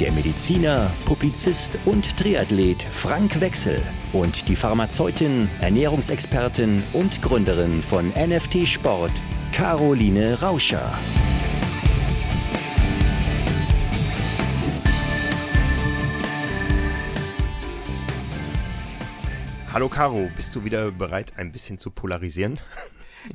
der Mediziner, Publizist und Triathlet Frank Wechsel und die Pharmazeutin, Ernährungsexpertin und Gründerin von NFT Sport, Caroline Rauscher. Hallo Caro, bist du wieder bereit, ein bisschen zu polarisieren?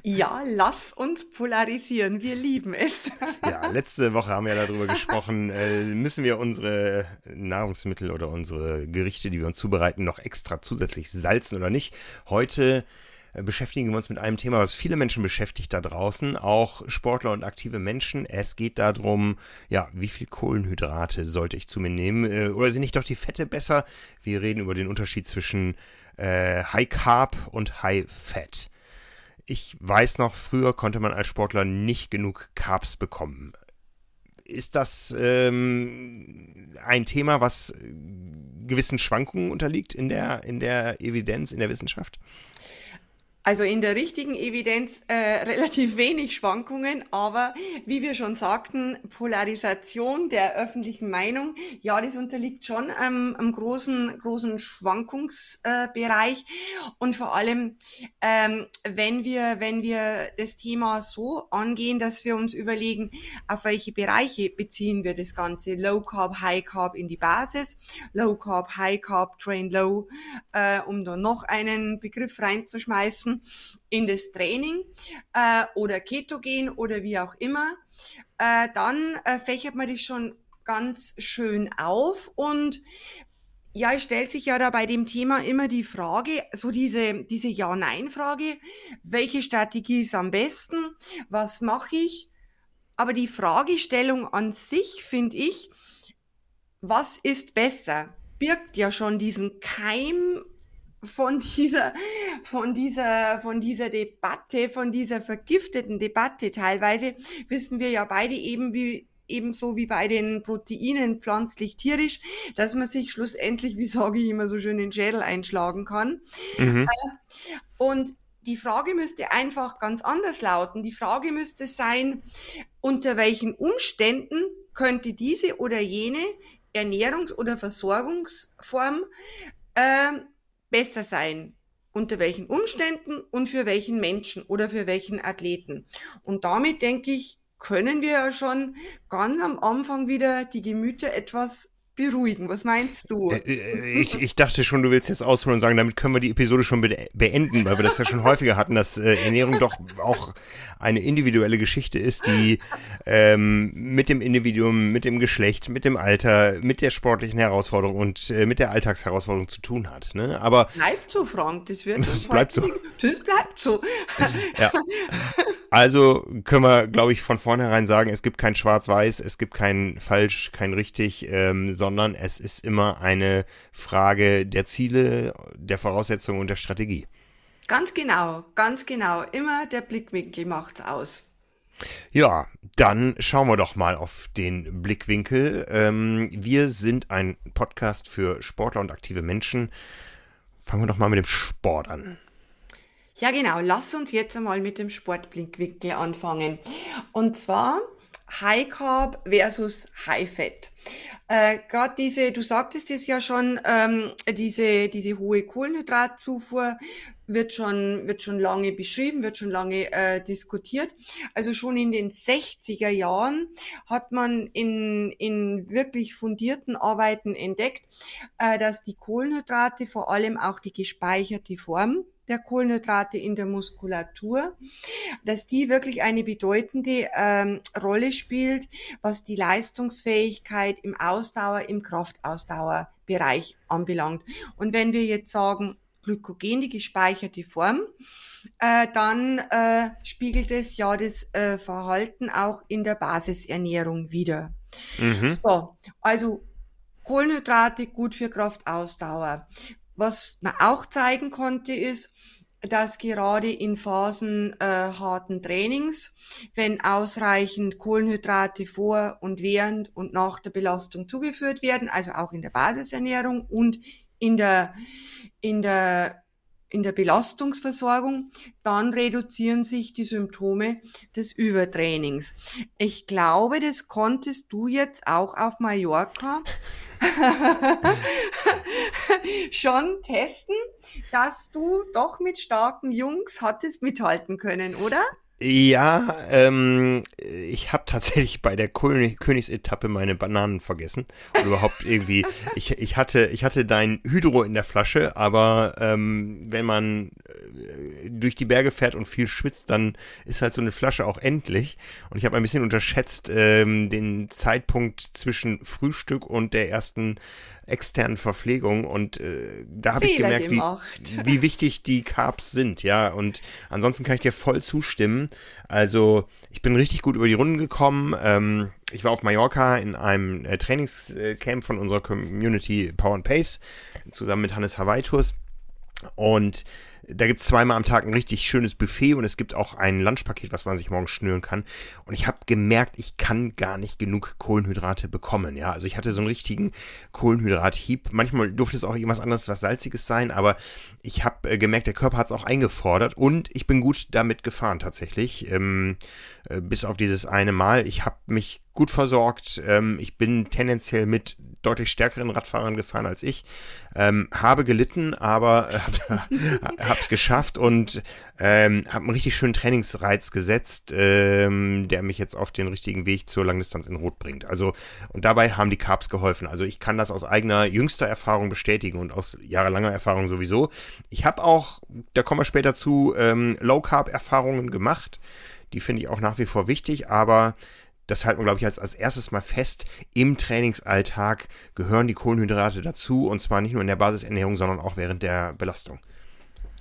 Ja, lass uns polarisieren. Wir lieben es. Ja, letzte Woche haben wir darüber gesprochen, äh, müssen wir unsere Nahrungsmittel oder unsere Gerichte, die wir uns zubereiten, noch extra zusätzlich salzen oder nicht. Heute äh, beschäftigen wir uns mit einem Thema, was viele Menschen beschäftigt da draußen, auch Sportler und aktive Menschen. Es geht darum, ja, wie viel Kohlenhydrate sollte ich zu mir nehmen? Äh, oder sind nicht doch die Fette besser? Wir reden über den Unterschied zwischen äh, High Carb und High Fat. Ich weiß noch, früher konnte man als Sportler nicht genug Carbs bekommen. Ist das ähm, ein Thema, was gewissen Schwankungen unterliegt in der, in der Evidenz, in der Wissenschaft? Also in der richtigen Evidenz äh, relativ wenig Schwankungen, aber wie wir schon sagten, Polarisation der öffentlichen Meinung, ja, das unterliegt schon ähm, einem großen, großen Schwankungsbereich. Äh, und vor allem, ähm, wenn wir, wenn wir das Thema so angehen, dass wir uns überlegen, auf welche Bereiche beziehen wir das Ganze. Low Carb, High Carb in die Basis, Low Carb, High Carb, Train Low, äh, um da noch einen Begriff reinzuschmeißen in das Training äh, oder Ketogen oder wie auch immer, äh, dann äh, fächert man das schon ganz schön auf und ja, es stellt sich ja da bei dem Thema immer die Frage, so diese, diese Ja-Nein-Frage, welche Strategie ist am besten, was mache ich? Aber die Fragestellung an sich, finde ich, was ist besser, birgt ja schon diesen Keim von dieser, von dieser, von dieser Debatte, von dieser vergifteten Debatte teilweise, wissen wir ja beide eben wie, ebenso wie bei den Proteinen pflanzlich-tierisch, dass man sich schlussendlich, wie sage ich immer so schön, den Schädel einschlagen kann. Mhm. Äh, und die Frage müsste einfach ganz anders lauten. Die Frage müsste sein, unter welchen Umständen könnte diese oder jene Ernährungs- oder Versorgungsform äh, besser sein. Unter welchen Umständen und für welchen Menschen oder für welchen Athleten. Und damit denke ich, können wir ja schon ganz am Anfang wieder die Gemüter etwas beruhigen. Was meinst du? Äh, äh, ich, ich dachte schon, du willst jetzt ausholen und sagen, damit können wir die Episode schon beenden, weil wir das ja schon häufiger hatten, dass äh, Ernährung doch auch eine individuelle Geschichte ist, die ähm, mit dem Individuum, mit dem Geschlecht, mit dem Alter, mit der sportlichen Herausforderung und äh, mit der Alltagsherausforderung zu tun hat. Ne? Aber bleibt so, Frank. Das wird das bleibt so. Das bleibt so. ja. Also können wir, glaube ich, von vornherein sagen, es gibt kein Schwarz-Weiß, es gibt kein falsch, kein richtig, ähm, sondern es ist immer eine Frage der Ziele, der Voraussetzungen und der Strategie. Ganz genau, ganz genau. Immer der Blickwinkel macht's aus. Ja, dann schauen wir doch mal auf den Blickwinkel. Ähm, wir sind ein Podcast für Sportler und aktive Menschen. Fangen wir doch mal mit dem Sport an. Ja, genau. Lass uns jetzt einmal mit dem Sportblickwinkel anfangen. Und zwar High Carb versus High Fat. Äh, Gerade diese, du sagtest es ja schon, ähm, diese, diese hohe Kohlenhydratzufuhr wird schon, wird schon lange beschrieben, wird schon lange äh, diskutiert. Also schon in den 60er Jahren hat man in, in wirklich fundierten Arbeiten entdeckt, äh, dass die Kohlenhydrate, vor allem auch die gespeicherte Form, der Kohlenhydrate in der Muskulatur, dass die wirklich eine bedeutende ähm, Rolle spielt, was die Leistungsfähigkeit im Ausdauer, im Kraftausdauerbereich anbelangt. Und wenn wir jetzt sagen, Glykogen, die gespeicherte Form, äh, dann äh, spiegelt es ja das äh, Verhalten auch in der Basisernährung wieder. Mhm. So, also Kohlenhydrate gut für Kraftausdauer. Was man auch zeigen konnte, ist, dass gerade in Phasen äh, harten Trainings, wenn ausreichend Kohlenhydrate vor und während und nach der Belastung zugeführt werden, also auch in der Basisernährung und in der, in der, in der Belastungsversorgung, dann reduzieren sich die Symptome des Übertrainings. Ich glaube, das konntest du jetzt auch auf Mallorca schon testen, dass du doch mit starken Jungs hattest mithalten können, oder? Ja, ähm, ich habe tatsächlich bei der König Königsetappe meine Bananen vergessen. Und überhaupt irgendwie, ich, ich, hatte, ich hatte dein Hydro in der Flasche, aber ähm, wenn man äh, durch die Berge fährt und viel schwitzt, dann ist halt so eine Flasche auch endlich. Und ich habe ein bisschen unterschätzt ähm, den Zeitpunkt zwischen Frühstück und der ersten externen Verpflegung und äh, da habe ich gemerkt, wie, wie wichtig die Carbs sind, ja. Und ansonsten kann ich dir voll zustimmen. Also ich bin richtig gut über die Runden gekommen. Ähm, ich war auf Mallorca in einem äh, Trainingscamp von unserer Community Power and Pace zusammen mit Hannes Hawaitus und da gibt es zweimal am Tag ein richtig schönes Buffet und es gibt auch ein Lunchpaket, was man sich morgens schnüren kann. Und ich habe gemerkt, ich kann gar nicht genug Kohlenhydrate bekommen. Ja, also ich hatte so einen richtigen Kohlenhydrathieb. Manchmal durfte es auch irgendwas anderes, was Salziges sein, aber ich habe äh, gemerkt, der Körper hat es auch eingefordert und ich bin gut damit gefahren tatsächlich. Ähm, äh, bis auf dieses eine Mal. Ich habe mich gut versorgt. Ähm, ich bin tendenziell mit deutlich stärkeren Radfahrern gefahren als ich. Ähm, habe gelitten, aber äh, habe es geschafft und ähm, habe einen richtig schönen Trainingsreiz gesetzt, ähm, der mich jetzt auf den richtigen Weg zur Langdistanz in Rot bringt. Also und dabei haben die Carbs geholfen. Also ich kann das aus eigener jüngster Erfahrung bestätigen und aus jahrelanger Erfahrung sowieso. Ich habe auch, da kommen wir später zu, ähm, Low Carb Erfahrungen gemacht. Die finde ich auch nach wie vor wichtig, aber das halten wir, glaube ich, als, als erstes mal fest. Im Trainingsalltag gehören die Kohlenhydrate dazu und zwar nicht nur in der Basisernährung, sondern auch während der Belastung.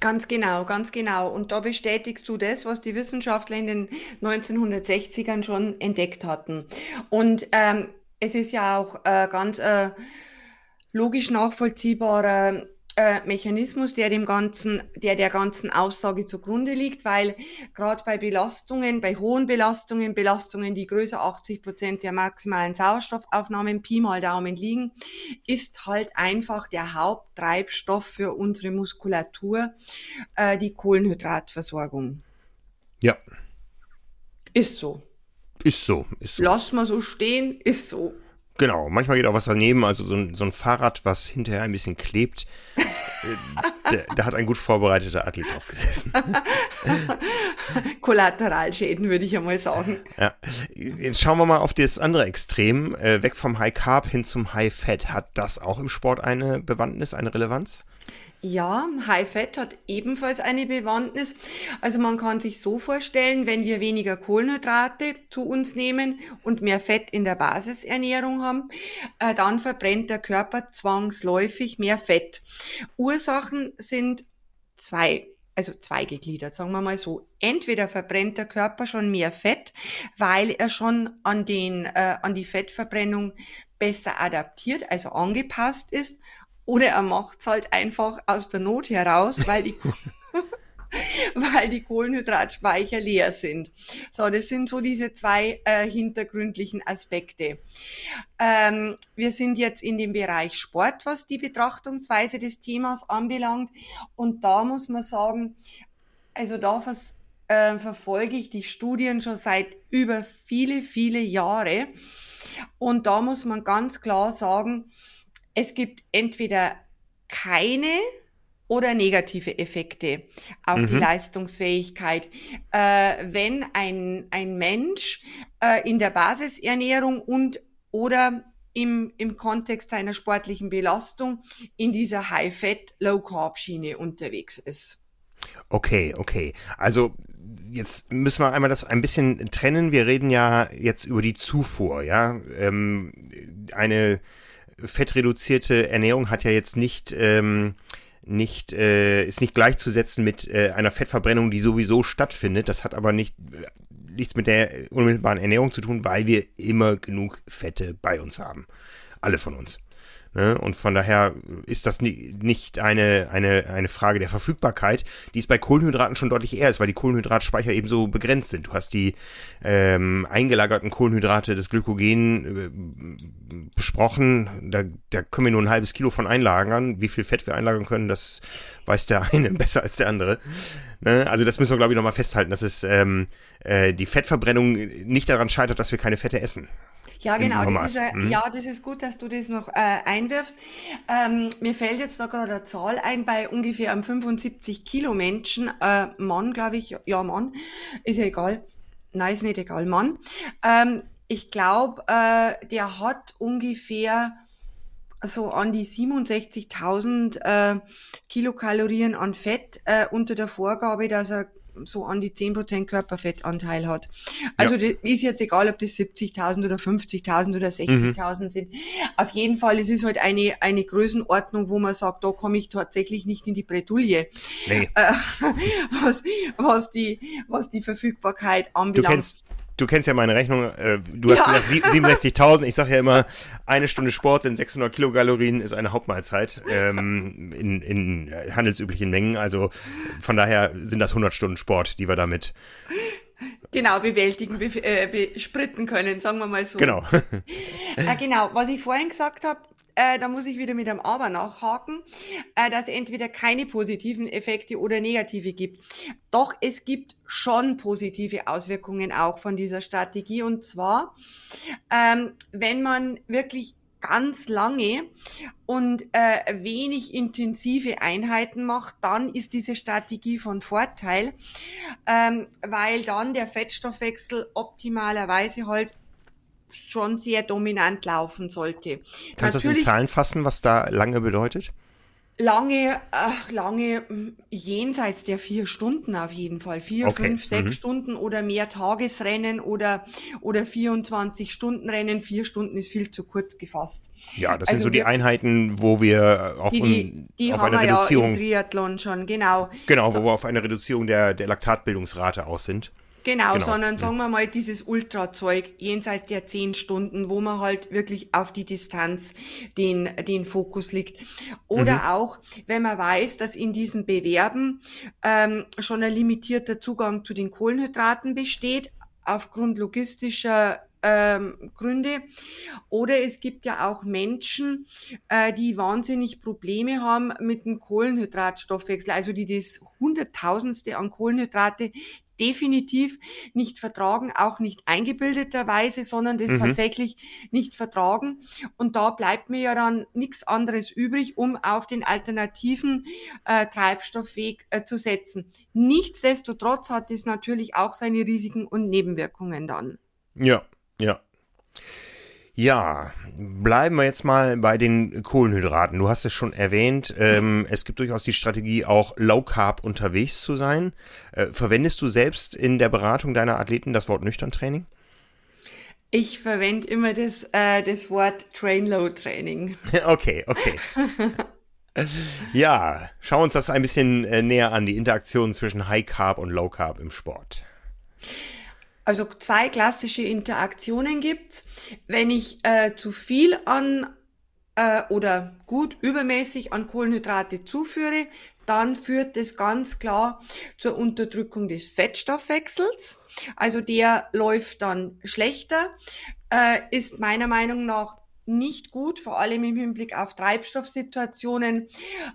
Ganz genau, ganz genau. Und da bestätigst du das, was die Wissenschaftler in den 1960ern schon entdeckt hatten. Und ähm, es ist ja auch äh, ganz äh, logisch nachvollziehbarer äh, Mechanismus, der dem ganzen, der der ganzen Aussage zugrunde liegt, weil gerade bei Belastungen, bei hohen Belastungen, Belastungen, die größer 80 Prozent der maximalen Sauerstoffaufnahmen Pi mal Daumen liegen, ist halt einfach der Haupttreibstoff für unsere Muskulatur äh, die Kohlenhydratversorgung. Ja. Ist so. Ist so. Ist so. Lass mal so stehen, ist so. Genau, manchmal geht auch was daneben, also so ein, so ein Fahrrad, was hinterher ein bisschen klebt. Äh, da hat ein gut vorbereiteter Athlet drauf gesessen. Kollateralschäden, würde ich ja mal sagen. Ja. Jetzt schauen wir mal auf das andere Extrem, äh, weg vom High Carb hin zum High Fat. Hat das auch im Sport eine Bewandtnis, eine Relevanz? Ja, High Fat hat ebenfalls eine Bewandtnis. Also man kann sich so vorstellen, wenn wir weniger Kohlenhydrate zu uns nehmen und mehr Fett in der Basisernährung haben, äh, dann verbrennt der Körper zwangsläufig mehr Fett. Ursachen sind zwei also zweigegliedert, sagen wir mal so. Entweder verbrennt der Körper schon mehr Fett, weil er schon an den äh, an die Fettverbrennung besser adaptiert, also angepasst ist, oder er macht's halt einfach aus der Not heraus, weil die, weil die Kohlenhydratspeicher leer sind. So, das sind so diese zwei äh, hintergründlichen Aspekte. Ähm, wir sind jetzt in dem Bereich Sport, was die Betrachtungsweise des Themas anbelangt. Und da muss man sagen, also da vers äh, verfolge ich die Studien schon seit über viele, viele Jahre. Und da muss man ganz klar sagen, es gibt entweder keine oder negative Effekte auf mhm. die Leistungsfähigkeit. Äh, wenn ein, ein Mensch äh, in der Basisernährung und oder im, im Kontext seiner sportlichen Belastung in dieser High-Fat, Low-Carb-Schiene unterwegs ist. Okay, okay. Also jetzt müssen wir einmal das ein bisschen trennen. Wir reden ja jetzt über die Zufuhr, ja. Ähm, eine fettreduzierte Ernährung hat ja jetzt nicht, ähm, nicht, äh, ist nicht gleichzusetzen mit äh, einer Fettverbrennung, die sowieso stattfindet. Das hat aber nicht, äh, nichts mit der unmittelbaren Ernährung zu tun, weil wir immer genug Fette bei uns haben. Alle von uns. Ne? Und von daher ist das nicht eine, eine, eine Frage der Verfügbarkeit, die es bei Kohlenhydraten schon deutlich eher ist, weil die Kohlenhydratspeicher eben so begrenzt sind. Du hast die ähm, eingelagerten Kohlenhydrate des Glykogen äh, besprochen. Da, da können wir nur ein halbes Kilo von einlagern. Wie viel Fett wir einlagern können, das weiß der eine besser als der andere. Ne? Also das müssen wir, glaube ich, nochmal festhalten, dass es ähm, äh, die Fettverbrennung nicht daran scheitert, dass wir keine Fette essen. Ja, genau. Das ist, mhm. Ja, das ist gut, dass du das noch äh, einwirfst. Ähm, mir fällt jetzt da gerade eine Zahl ein, bei ungefähr einem 75 Kilo Menschen, äh, Mann, glaube ich, ja, Mann, ist ja egal. Nein, ist nicht egal, Mann. Ähm, ich glaube, äh, der hat ungefähr so an die 67.000 äh, Kilokalorien an Fett äh, unter der Vorgabe, dass er so an die 10% Körperfettanteil hat. Also ja. ist jetzt egal, ob das 70.000 oder 50.000 oder 60.000 mhm. sind. Auf jeden Fall, es ist halt eine, eine Größenordnung, wo man sagt, da komme ich tatsächlich nicht in die Bretouille. Nee. Äh, was, was, die, was die Verfügbarkeit anbelangt. Du kennst, du kennst ja meine Rechnung, äh, du hast ja. gesagt 67.000, ich sage ja immer, eine Stunde Sport sind 600 Kilokalorien, ist eine Hauptmahlzeit ähm, in, in handelsüblichen Mengen, also von daher sind das 100 Stunden Sport, die wir damit Genau, bewältigen, be äh, bespritten können, sagen wir mal so. Genau. äh, genau, was ich vorhin gesagt habe, äh, da muss ich wieder mit einem Aber nachhaken, äh, dass entweder keine positiven Effekte oder negative gibt. Doch es gibt schon positive Auswirkungen auch von dieser Strategie. Und zwar, ähm, wenn man wirklich ganz lange und äh, wenig intensive Einheiten macht, dann ist diese Strategie von Vorteil, ähm, weil dann der Fettstoffwechsel optimalerweise halt schon sehr dominant laufen sollte. Kannst du das in Zahlen fassen, was da lange bedeutet? Lange, äh, lange hm, jenseits der vier Stunden auf jeden Fall. Vier, okay. fünf, sechs mhm. Stunden oder mehr Tagesrennen oder, oder 24 Stunden Rennen. Vier Stunden ist viel zu kurz gefasst. Ja, das also sind so die Einheiten, wo wir auf, die, die, die auf eine Reduzierung. Ja im Triathlon schon, genau. Genau, so. wo wir auf eine Reduzierung der, der Laktatbildungsrate aus sind. Genau, genau, sondern sagen wir mal dieses Ultrazeug jenseits der zehn Stunden, wo man halt wirklich auf die Distanz den, den Fokus liegt. Oder mhm. auch, wenn man weiß, dass in diesen Bewerben ähm, schon ein limitierter Zugang zu den Kohlenhydraten besteht, aufgrund logistischer ähm, Gründe. Oder es gibt ja auch Menschen, äh, die wahnsinnig Probleme haben mit dem Kohlenhydratstoffwechsel, also die das Hunderttausendste an Kohlenhydrate definitiv nicht vertragen, auch nicht eingebildeterweise, sondern das mhm. tatsächlich nicht vertragen. Und da bleibt mir ja dann nichts anderes übrig, um auf den alternativen äh, Treibstoffweg äh, zu setzen. Nichtsdestotrotz hat es natürlich auch seine Risiken und Nebenwirkungen dann. Ja, ja. Ja, bleiben wir jetzt mal bei den Kohlenhydraten. Du hast es schon erwähnt, ähm, es gibt durchaus die Strategie, auch low carb unterwegs zu sein. Äh, verwendest du selbst in der Beratung deiner Athleten das Wort Nüchtern-Training? Ich verwende immer das, äh, das Wort Train-Low-Training. okay, okay. ja, schau uns das ein bisschen äh, näher an, die Interaktion zwischen High Carb und Low Carb im Sport. Also zwei klassische Interaktionen gibt's. Wenn ich äh, zu viel an äh, oder gut übermäßig an Kohlenhydrate zuführe, dann führt das ganz klar zur Unterdrückung des Fettstoffwechsels. Also der läuft dann schlechter, äh, ist meiner Meinung nach nicht gut, vor allem im Hinblick auf Treibstoffsituationen,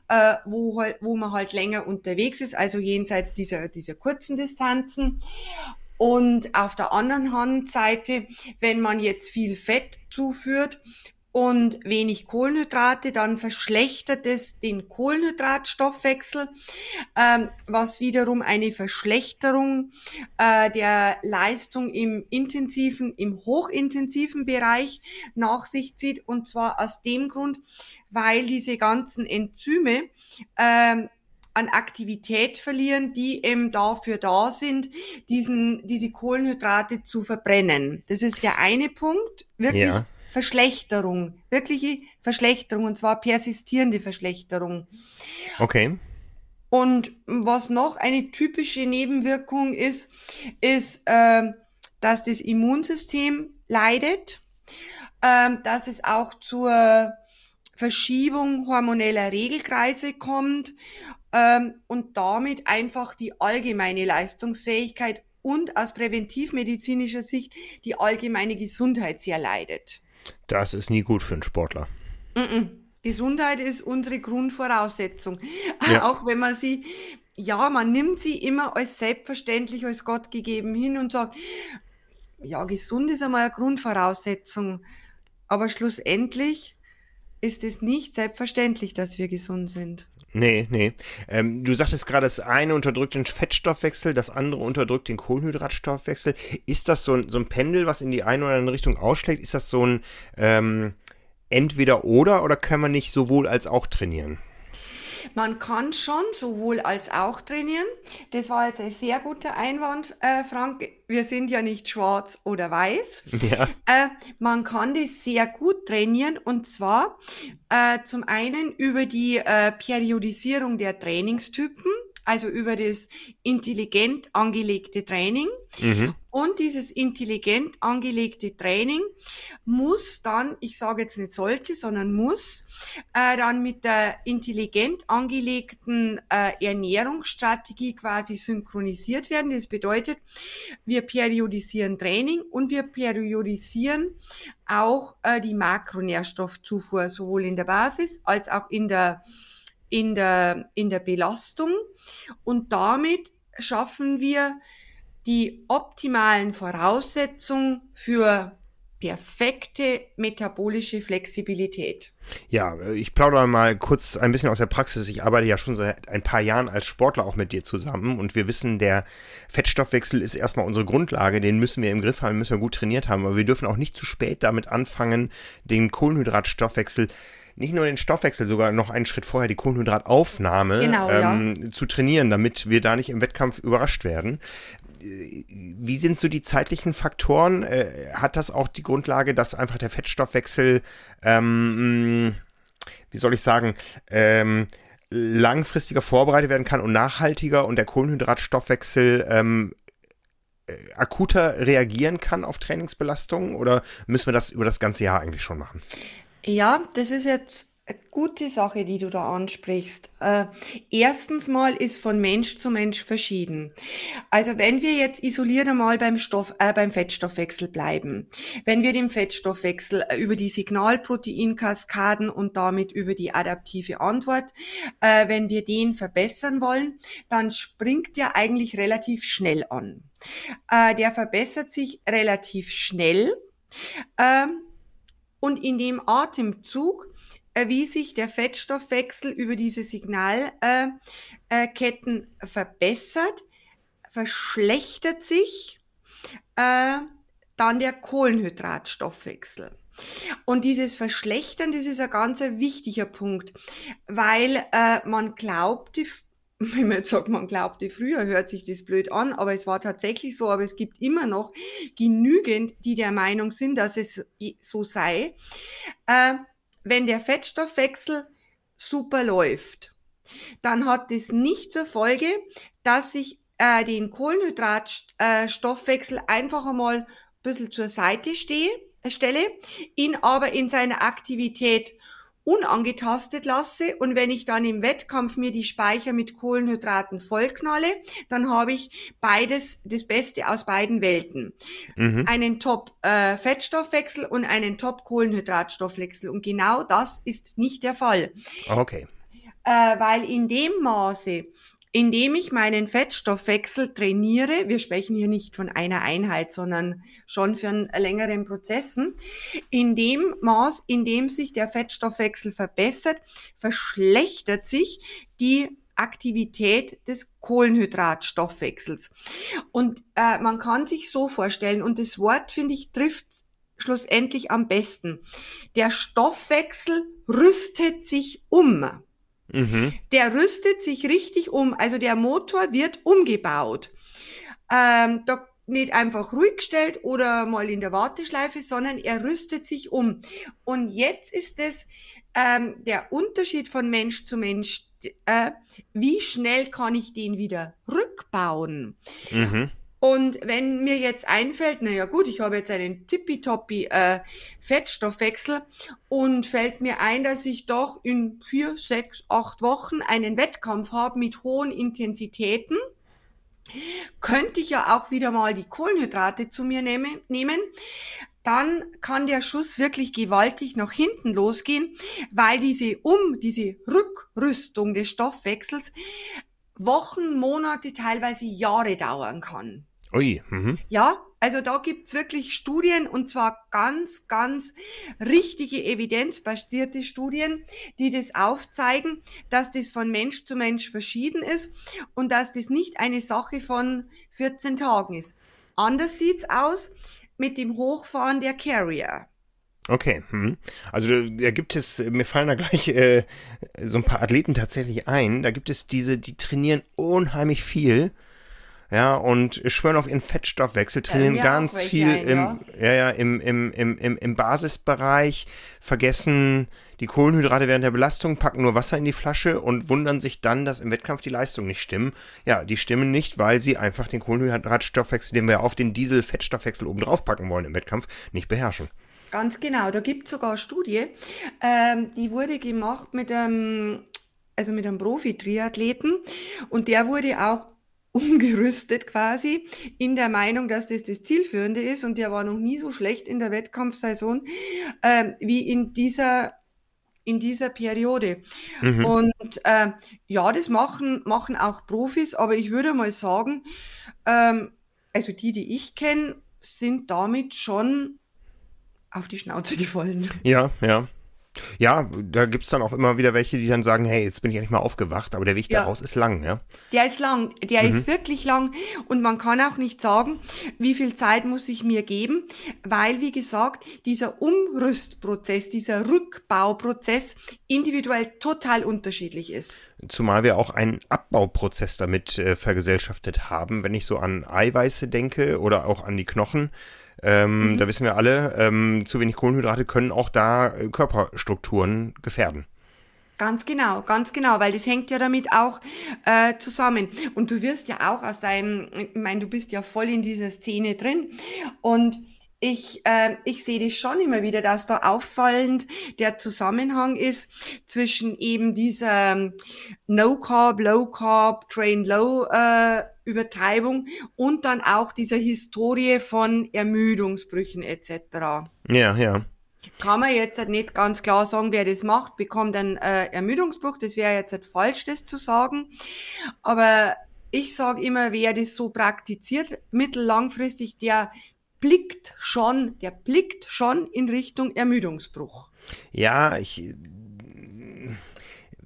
äh, wo, wo man halt länger unterwegs ist, also jenseits dieser, dieser kurzen Distanzen. Und auf der anderen Handseite, wenn man jetzt viel Fett zuführt und wenig Kohlenhydrate, dann verschlechtert es den Kohlenhydratstoffwechsel, ähm, was wiederum eine Verschlechterung äh, der Leistung im intensiven, im hochintensiven Bereich nach sich zieht. Und zwar aus dem Grund, weil diese ganzen Enzyme ähm, an Aktivität verlieren, die eben dafür da sind, diesen, diese Kohlenhydrate zu verbrennen. Das ist der eine Punkt, wirklich ja. Verschlechterung, wirkliche Verschlechterung und zwar persistierende Verschlechterung. Okay. Und was noch eine typische Nebenwirkung ist, ist, äh, dass das Immunsystem leidet, äh, dass es auch zur Verschiebung hormoneller Regelkreise kommt ähm, und damit einfach die allgemeine Leistungsfähigkeit und aus präventivmedizinischer Sicht die allgemeine Gesundheit sehr leidet. Das ist nie gut für einen Sportler. Mm -mm. Gesundheit ist unsere Grundvoraussetzung. Ja. Auch wenn man sie, ja, man nimmt sie immer als selbstverständlich, als Gott gegeben hin und sagt, ja, gesund ist einmal eine Grundvoraussetzung. Aber schlussendlich ist es nicht selbstverständlich, dass wir gesund sind. Nee, nee. Ähm, du sagtest gerade, das eine unterdrückt den Fettstoffwechsel, das andere unterdrückt den Kohlenhydratstoffwechsel. Ist das so ein, so ein Pendel, was in die eine oder andere Richtung ausschlägt? Ist das so ein ähm, entweder oder oder kann man nicht sowohl als auch trainieren? Man kann schon sowohl als auch trainieren. Das war jetzt ein sehr guter Einwand, äh, Frank. Wir sind ja nicht schwarz oder weiß. Ja. Äh, man kann das sehr gut trainieren und zwar äh, zum einen über die äh, Periodisierung der Trainingstypen also über das intelligent angelegte Training. Mhm. Und dieses intelligent angelegte Training muss dann, ich sage jetzt nicht sollte, sondern muss äh, dann mit der intelligent angelegten äh, Ernährungsstrategie quasi synchronisiert werden. Das bedeutet, wir periodisieren Training und wir periodisieren auch äh, die Makronährstoffzufuhr sowohl in der Basis als auch in der in der, in der Belastung und damit schaffen wir die optimalen Voraussetzungen für perfekte metabolische Flexibilität. Ja, ich plaudere mal kurz ein bisschen aus der Praxis. Ich arbeite ja schon seit ein paar Jahren als Sportler auch mit dir zusammen und wir wissen, der Fettstoffwechsel ist erstmal unsere Grundlage, den müssen wir im Griff haben, müssen wir gut trainiert haben, aber wir dürfen auch nicht zu spät damit anfangen, den Kohlenhydratstoffwechsel nicht nur den Stoffwechsel, sogar noch einen Schritt vorher die Kohlenhydrataufnahme genau, ähm, ja. zu trainieren, damit wir da nicht im Wettkampf überrascht werden. Wie sind so die zeitlichen Faktoren? Äh, hat das auch die Grundlage, dass einfach der Fettstoffwechsel, ähm, wie soll ich sagen, ähm, langfristiger vorbereitet werden kann und nachhaltiger und der Kohlenhydratstoffwechsel ähm, äh, akuter reagieren kann auf Trainingsbelastungen oder müssen wir das über das ganze Jahr eigentlich schon machen? Ja, das ist jetzt eine gute Sache, die du da ansprichst. Äh, erstens mal ist von Mensch zu Mensch verschieden. Also wenn wir jetzt isoliert einmal beim Stoff, äh, beim Fettstoffwechsel bleiben, wenn wir den Fettstoffwechsel äh, über die Signalproteinkaskaden und damit über die adaptive Antwort, äh, wenn wir den verbessern wollen, dann springt der eigentlich relativ schnell an. Äh, der verbessert sich relativ schnell. Ähm, und in dem Atemzug wie sich der Fettstoffwechsel über diese Signalketten äh, äh, verbessert, verschlechtert sich äh, dann der Kohlenhydratstoffwechsel. Und dieses Verschlechtern, das ist ein ganz wichtiger Punkt, weil man glaubte, wenn man jetzt sagt, man glaubte früher, hört sich das blöd an, aber es war tatsächlich so, aber es gibt immer noch genügend, die der Meinung sind, dass es so sei. Äh, wenn der Fettstoffwechsel super läuft, dann hat das nicht zur Folge, dass ich äh, den Kohlenhydratstoffwechsel einfach einmal ein bisschen zur Seite stehe, stelle, ihn aber in seiner Aktivität unangetastet lasse und wenn ich dann im Wettkampf mir die Speicher mit Kohlenhydraten vollknalle, dann habe ich beides, das Beste aus beiden Welten. Mhm. Einen Top-Fettstoffwechsel äh, und einen Top-Kohlenhydratstoffwechsel. Und genau das ist nicht der Fall. Okay. Äh, weil in dem Maße, indem ich meinen Fettstoffwechsel trainiere, wir sprechen hier nicht von einer Einheit, sondern schon von längeren Prozessen, in dem Maß, in dem sich der Fettstoffwechsel verbessert, verschlechtert sich die Aktivität des Kohlenhydratstoffwechsels. Und äh, man kann sich so vorstellen, und das Wort, finde ich, trifft schlussendlich am besten. Der Stoffwechsel rüstet sich um. Mhm. Der rüstet sich richtig um. Also der Motor wird umgebaut. Ähm, da nicht einfach ruhig gestellt oder mal in der Warteschleife, sondern er rüstet sich um. Und jetzt ist es ähm, der Unterschied von Mensch zu Mensch. Äh, wie schnell kann ich den wieder rückbauen? Mhm. Und wenn mir jetzt einfällt, naja gut, ich habe jetzt einen tippitoppi äh, Fettstoffwechsel und fällt mir ein, dass ich doch in vier, sechs, acht Wochen einen Wettkampf habe mit hohen Intensitäten, könnte ich ja auch wieder mal die Kohlenhydrate zu mir nehmen, nehmen dann kann der Schuss wirklich gewaltig nach hinten losgehen, weil diese Um, diese Rückrüstung des Stoffwechsels Wochen, Monate, teilweise Jahre dauern kann. Ui. Mhm. Ja, also da gibt's wirklich Studien und zwar ganz, ganz richtige evidenzbasierte Studien, die das aufzeigen, dass das von Mensch zu Mensch verschieden ist und dass das nicht eine Sache von 14 Tagen ist. Anders sieht's aus mit dem Hochfahren der Carrier. Okay, hm. also da gibt es, mir fallen da gleich äh, so ein paar Athleten tatsächlich ein. Da gibt es diese, die trainieren unheimlich viel, ja, und schwören auf ihren Fettstoffwechsel, trainieren ja, ganz viel ein, im, ja. ja, ja, im, im, im, im, im Basisbereich, vergessen die Kohlenhydrate während der Belastung, packen nur Wasser in die Flasche und wundern sich dann, dass im Wettkampf die Leistungen nicht stimmen. Ja, die stimmen nicht, weil sie einfach den Kohlenhydratstoffwechsel, den wir auf den Diesel-Fettstoffwechsel oben drauf packen wollen im Wettkampf, nicht beherrschen. Ganz genau, da gibt es sogar eine Studie, ähm, die wurde gemacht mit einem, also mit einem Profi-Triathleten und der wurde auch umgerüstet quasi in der Meinung, dass das das Zielführende ist und der war noch nie so schlecht in der Wettkampfsaison äh, wie in dieser in dieser Periode. Mhm. Und äh, ja, das machen, machen auch Profis, aber ich würde mal sagen, ähm, also die, die ich kenne, sind damit schon auf die Schnauze gefallen. Ja, ja. Ja, da gibt es dann auch immer wieder welche, die dann sagen, hey, jetzt bin ich endlich mal aufgewacht, aber der Weg ja. daraus ist lang, ja? Der ist lang, der mhm. ist wirklich lang und man kann auch nicht sagen, wie viel Zeit muss ich mir geben, weil, wie gesagt, dieser Umrüstprozess, dieser Rückbauprozess individuell total unterschiedlich ist. Zumal wir auch einen Abbauprozess damit äh, vergesellschaftet haben, wenn ich so an Eiweiße denke oder auch an die Knochen ähm, mhm. Da wissen wir alle, ähm, zu wenig Kohlenhydrate können auch da äh, Körperstrukturen gefährden. Ganz genau, ganz genau, weil das hängt ja damit auch äh, zusammen. Und du wirst ja auch aus deinem, ich meine, du bist ja voll in dieser Szene drin und ich, äh, ich sehe das schon immer wieder, dass da auffallend der Zusammenhang ist zwischen eben dieser ähm, No Carb, Low Carb, Train Low äh, Übertreibung und dann auch dieser Historie von Ermüdungsbrüchen etc. Ja, ja. Kann man jetzt nicht ganz klar sagen, wer das macht, bekommt einen äh, Ermüdungsbruch. Das wäre jetzt falsch, das zu sagen. Aber ich sage immer, wer das so praktiziert, mittellangfristig, der blickt schon, der blickt schon in Richtung Ermüdungsbruch. Ja, ich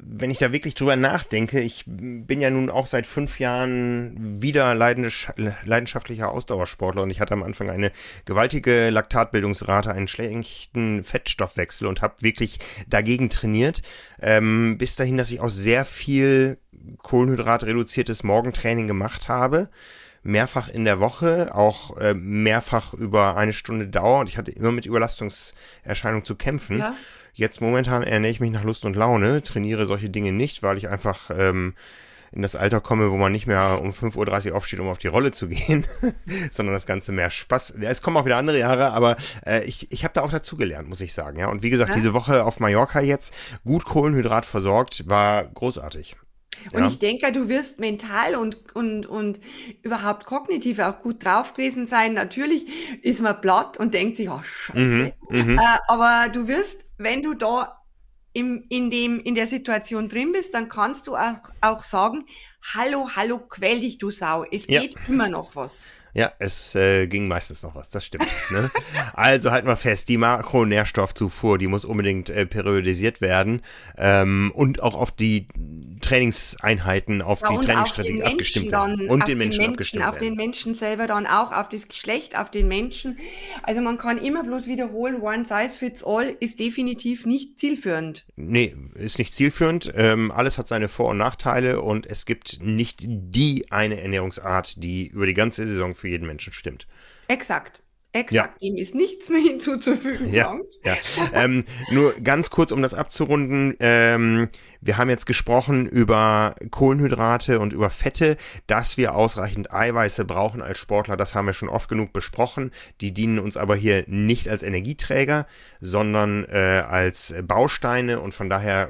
wenn ich da wirklich drüber nachdenke, ich bin ja nun auch seit fünf Jahren wieder leidenschaftlicher Ausdauersportler und ich hatte am Anfang eine gewaltige Laktatbildungsrate, einen schlechten Fettstoffwechsel und habe wirklich dagegen trainiert. Ähm, bis dahin, dass ich auch sehr viel kohlenhydratreduziertes Morgentraining gemacht habe mehrfach in der Woche, auch äh, mehrfach über eine Stunde Dauer und ich hatte immer mit Überlastungserscheinungen zu kämpfen. Ja. Jetzt momentan ernähre ich mich nach Lust und Laune, trainiere solche Dinge nicht, weil ich einfach ähm, in das Alter komme, wo man nicht mehr um 5.30 Uhr aufsteht, um auf die Rolle zu gehen, sondern das Ganze mehr Spaß. Ja, es kommen auch wieder andere Jahre, aber äh, ich, ich habe da auch dazugelernt, muss ich sagen. Ja, Und wie gesagt, ja. diese Woche auf Mallorca jetzt gut Kohlenhydrat versorgt, war großartig. Und ja. ich denke, du wirst mental und, und, und überhaupt kognitiv auch gut drauf gewesen sein. Natürlich ist man platt und denkt sich, oh, scheiße. Mhm, mhm. äh, aber du wirst, wenn du da im, in, dem, in der Situation drin bist, dann kannst du auch, auch sagen, hallo, hallo, quäl dich, du Sau. Es geht ja. immer noch was. Ja, es äh, ging meistens noch was, das stimmt. Ne? also halt mal fest, die Makronährstoffzufuhr, die muss unbedingt äh, periodisiert werden ähm, und auch auf die Trainingseinheiten, auf ja, die Trainingsstrategie abgestimmt werden. Und den, Menschen, Menschen abgestimmt Auf den Menschen selber dann auch, auf das Geschlecht, auf den Menschen. Also man kann immer bloß wiederholen, one size fits all ist definitiv nicht zielführend. Nee, ist nicht zielführend. Ähm, alles hat seine Vor- und Nachteile und es gibt nicht die eine Ernährungsart, die über die ganze Saison für jeden Menschen stimmt. Exakt. Exakt, ja. dem ist nichts mehr hinzuzufügen. Ja, ja. ähm, nur ganz kurz, um das abzurunden. Ähm, wir haben jetzt gesprochen über Kohlenhydrate und über Fette, dass wir ausreichend Eiweiße brauchen als Sportler. Das haben wir schon oft genug besprochen. Die dienen uns aber hier nicht als Energieträger, sondern äh, als Bausteine und von daher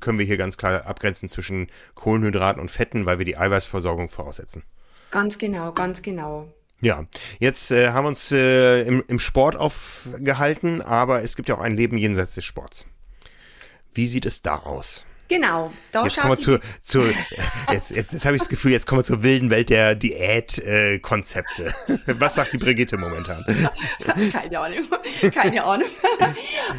können wir hier ganz klar abgrenzen zwischen Kohlenhydraten und Fetten, weil wir die Eiweißversorgung voraussetzen. Ganz genau, ganz genau. Ja, jetzt äh, haben wir uns äh, im, im Sport aufgehalten, aber es gibt ja auch ein Leben jenseits des Sports. Wie sieht es da aus? Genau. Da jetzt kommen wir zu, zu jetzt, jetzt, jetzt habe ich das Gefühl, jetzt kommen wir zur wilden Welt der Diät-Konzepte. Äh, Was sagt die Brigitte momentan? Keine Ahnung. Keine Ahnung.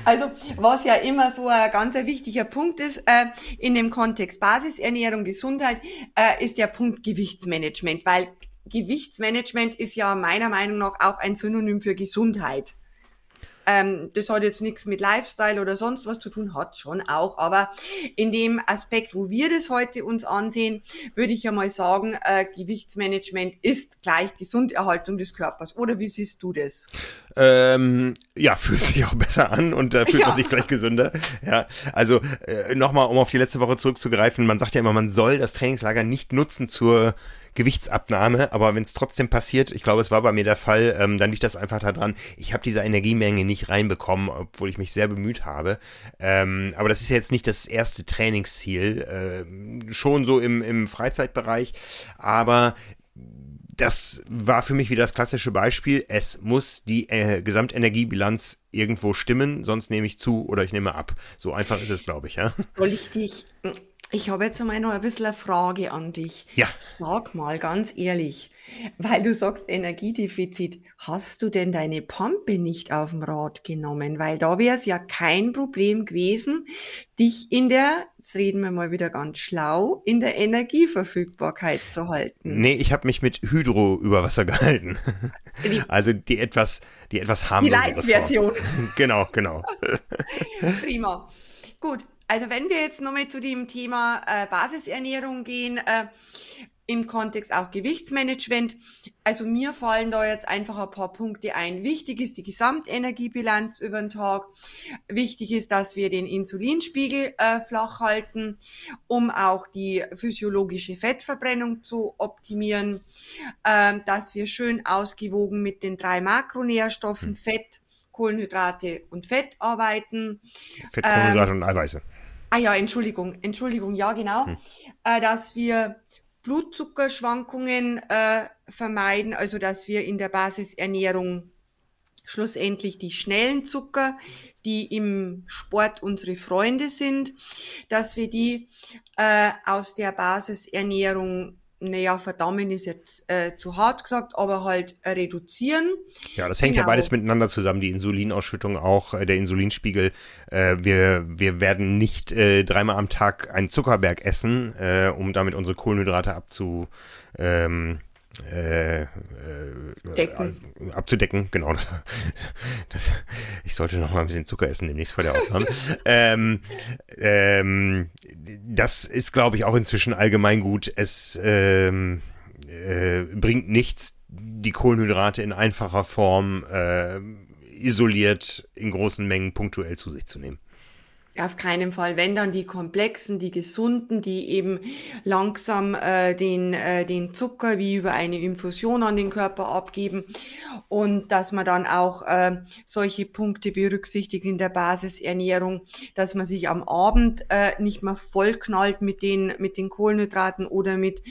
Also, was ja immer so ein ganz wichtiger Punkt ist, äh, in dem Kontext Basisernährung, Gesundheit, äh, ist der Punkt Gewichtsmanagement, weil Gewichtsmanagement ist ja meiner Meinung nach auch ein Synonym für Gesundheit. Ähm, das hat jetzt nichts mit Lifestyle oder sonst was zu tun, hat schon auch. Aber in dem Aspekt, wo wir das heute uns ansehen, würde ich ja mal sagen, äh, Gewichtsmanagement ist gleich Gesunderhaltung des Körpers. Oder wie siehst du das? Ähm, ja, fühlt sich auch besser an und da äh, fühlt ja. man sich gleich gesünder. Ja, also äh, nochmal, um auf die letzte Woche zurückzugreifen, man sagt ja immer, man soll das Trainingslager nicht nutzen zur Gewichtsabnahme, aber wenn es trotzdem passiert, ich glaube, es war bei mir der Fall, ähm, dann liegt das einfach daran, ich habe diese Energiemenge nicht reinbekommen, obwohl ich mich sehr bemüht habe. Ähm, aber das ist jetzt nicht das erste Trainingsziel, äh, schon so im, im Freizeitbereich, aber das war für mich wieder das klassische Beispiel. Es muss die äh, Gesamtenergiebilanz irgendwo stimmen, sonst nehme ich zu oder ich nehme ab. So einfach ist es, glaube ich, ja. Soll ich dich ich habe jetzt einmal noch ein bisschen eine Frage an dich. Ja. Sag mal ganz ehrlich, weil du sagst Energiedefizit, hast du denn deine Pampe nicht auf dem Rad genommen? Weil da wäre es ja kein Problem gewesen, dich in der, jetzt reden wir mal wieder ganz schlau, in der Energieverfügbarkeit zu halten. Nee, ich habe mich mit Hydro über Wasser gehalten. Also die etwas, die etwas harmlosere Die Light-Version. genau, genau. Prima. Gut, also wenn wir jetzt nochmal zu dem Thema äh, Basisernährung gehen, äh, im Kontext auch Gewichtsmanagement. Also mir fallen da jetzt einfach ein paar Punkte ein. Wichtig ist die Gesamtenergiebilanz über den Tag. Wichtig ist, dass wir den Insulinspiegel äh, flach halten, um auch die physiologische Fettverbrennung zu optimieren, äh, dass wir schön ausgewogen mit den drei Makronährstoffen hm. Fett, Kohlenhydrate und Fett arbeiten. Fett, Kohlenhydrate ähm, und Eiweiße. Ah ja, Entschuldigung, Entschuldigung, ja genau, hm. äh, dass wir Blutzuckerschwankungen äh, vermeiden, also dass wir in der Basisernährung schlussendlich die schnellen Zucker, die im Sport unsere Freunde sind, dass wir die äh, aus der Basisernährung naja, verdammen ist jetzt äh, zu hart gesagt, aber halt äh, reduzieren. Ja, das hängt genau. ja beides miteinander zusammen, die Insulinausschüttung auch, äh, der Insulinspiegel. Äh, wir, wir werden nicht äh, dreimal am Tag einen Zuckerberg essen, äh, um damit unsere Kohlenhydrate abzu, ähm, äh, äh, Decken. abzudecken. Genau. Das, das, ich sollte noch mal ein bisschen Zucker essen demnächst vor der Aufnahme. ähm, ähm, das ist, glaube ich, auch inzwischen allgemein gut. Es ähm, äh, bringt nichts, die Kohlenhydrate in einfacher Form äh, isoliert in großen Mengen punktuell zu sich zu nehmen. Auf keinen Fall. Wenn dann die komplexen, die gesunden, die eben langsam äh, den, äh, den Zucker wie über eine Infusion an den Körper abgeben und dass man dann auch äh, solche Punkte berücksichtigt in der Basisernährung, dass man sich am Abend äh, nicht mehr vollknallt mit den, mit den Kohlenhydraten oder mit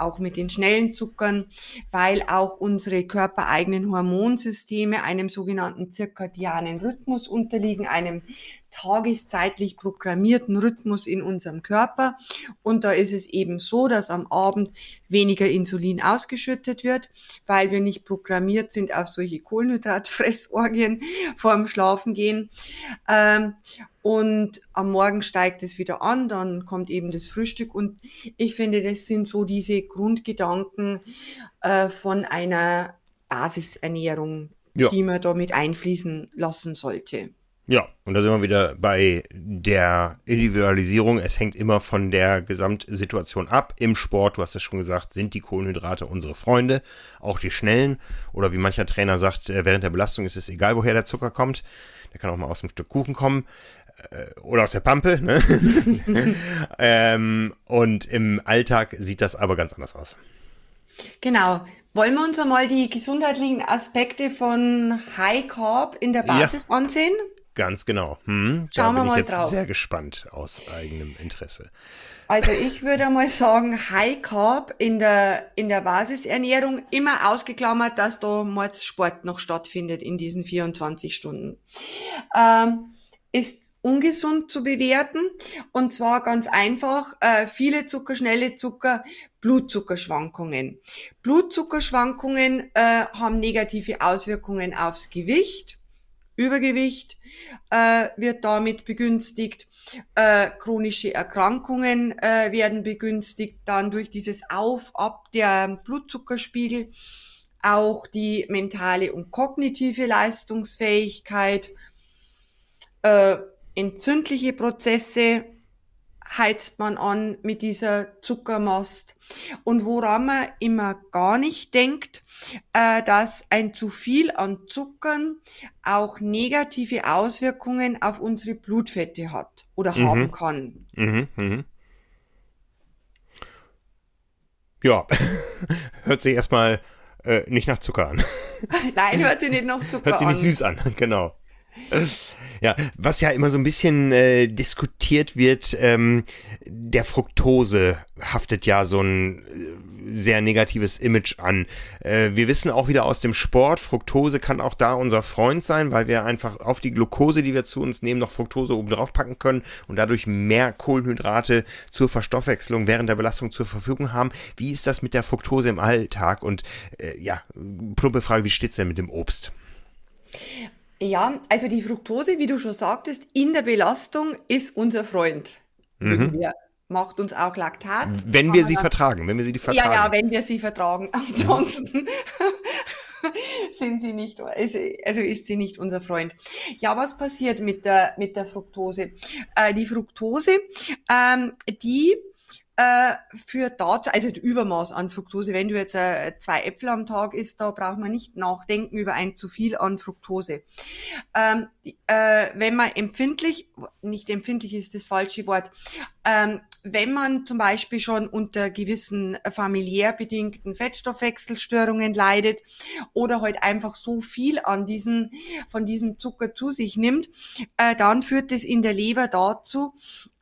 auch mit den schnellen Zuckern, weil auch unsere körpereigenen Hormonsysteme einem sogenannten zirkadianen Rhythmus unterliegen, einem tageszeitlich programmierten Rhythmus in unserem Körper. Und da ist es eben so, dass am Abend weniger Insulin ausgeschüttet wird, weil wir nicht programmiert sind auf solche Kohlenhydratfressorgien vorm Schlafengehen. Ähm, und am Morgen steigt es wieder an, dann kommt eben das Frühstück. Und ich finde, das sind so diese Grundgedanken äh, von einer Basisernährung, ja. die man damit einfließen lassen sollte. Ja, und da sind wir wieder bei der Individualisierung. Es hängt immer von der Gesamtsituation ab. Im Sport, du hast es schon gesagt, sind die Kohlenhydrate unsere Freunde, auch die schnellen. Oder wie mancher Trainer sagt, äh, während der Belastung ist es egal, woher der Zucker kommt. Der kann auch mal aus einem Stück Kuchen kommen äh, oder aus der Pampe. Ne? ähm, und im Alltag sieht das aber ganz anders aus. Genau. Wollen wir uns einmal die gesundheitlichen Aspekte von High Carb in der Basis ja. ansehen? Ganz genau. Hm, Schauen da bin wir mal ich jetzt drauf. sehr gespannt aus eigenem Interesse. Also ich würde mal sagen, High Carb in der, in der Basisernährung immer ausgeklammert, dass da mal Sport noch stattfindet in diesen 24 Stunden. Ähm, ist ungesund zu bewerten und zwar ganz einfach äh, viele Zucker, schnelle Zucker, Blutzuckerschwankungen. Blutzuckerschwankungen äh, haben negative Auswirkungen aufs Gewicht Übergewicht äh, wird damit begünstigt, äh, chronische Erkrankungen äh, werden begünstigt, dann durch dieses Auf, ab der Blutzuckerspiegel, auch die mentale und kognitive Leistungsfähigkeit, äh, entzündliche Prozesse heizt man an mit dieser Zuckermast. Und woran man immer gar nicht denkt, äh, dass ein zu viel an Zuckern auch negative Auswirkungen auf unsere Blutfette hat oder Mhm. haben kann. Mhm, mhm. Ja, hört sich erstmal äh, nicht nach Zucker an. Nein, hört sich nicht noch Zucker Hört sich an. nicht süß an, genau. Ja, was ja immer so ein bisschen äh, diskutiert wird, ähm, der Fructose haftet ja so ein äh, sehr negatives Image an. Äh, wir wissen auch wieder aus dem Sport, Fructose kann auch da unser Freund sein, weil wir einfach auf die Glucose, die wir zu uns nehmen, noch Fructose oben drauf packen können und dadurch mehr Kohlenhydrate zur Verstoffwechslung während der Belastung zur Verfügung haben. Wie ist das mit der Fructose im Alltag? Und äh, ja, plumpe Frage, wie steht's denn mit dem Obst? Ja, also die Fructose, wie du schon sagtest, in der Belastung ist unser Freund. Wir. Macht uns auch Laktat. Mhm. Wenn wir sie dann- vertragen, wenn wir sie die vertragen. Ja, ja, wenn wir sie vertragen. Ansonsten sind sie nicht, also, also ist sie nicht unser Freund. Ja, was passiert mit der, mit der Fructose? Äh, die Fructose, ähm, die äh, führt dazu, also das Übermaß an Fructose. Wenn du jetzt äh, zwei Äpfel am Tag isst, da braucht man nicht nachdenken über ein zu viel an Fructose. Ähm, äh, wenn man empfindlich, nicht empfindlich ist das falsche Wort, ähm, wenn man zum Beispiel schon unter gewissen familiär bedingten Fettstoffwechselstörungen leidet oder halt einfach so viel an diesen, von diesem Zucker zu sich nimmt, äh, dann führt es in der Leber dazu,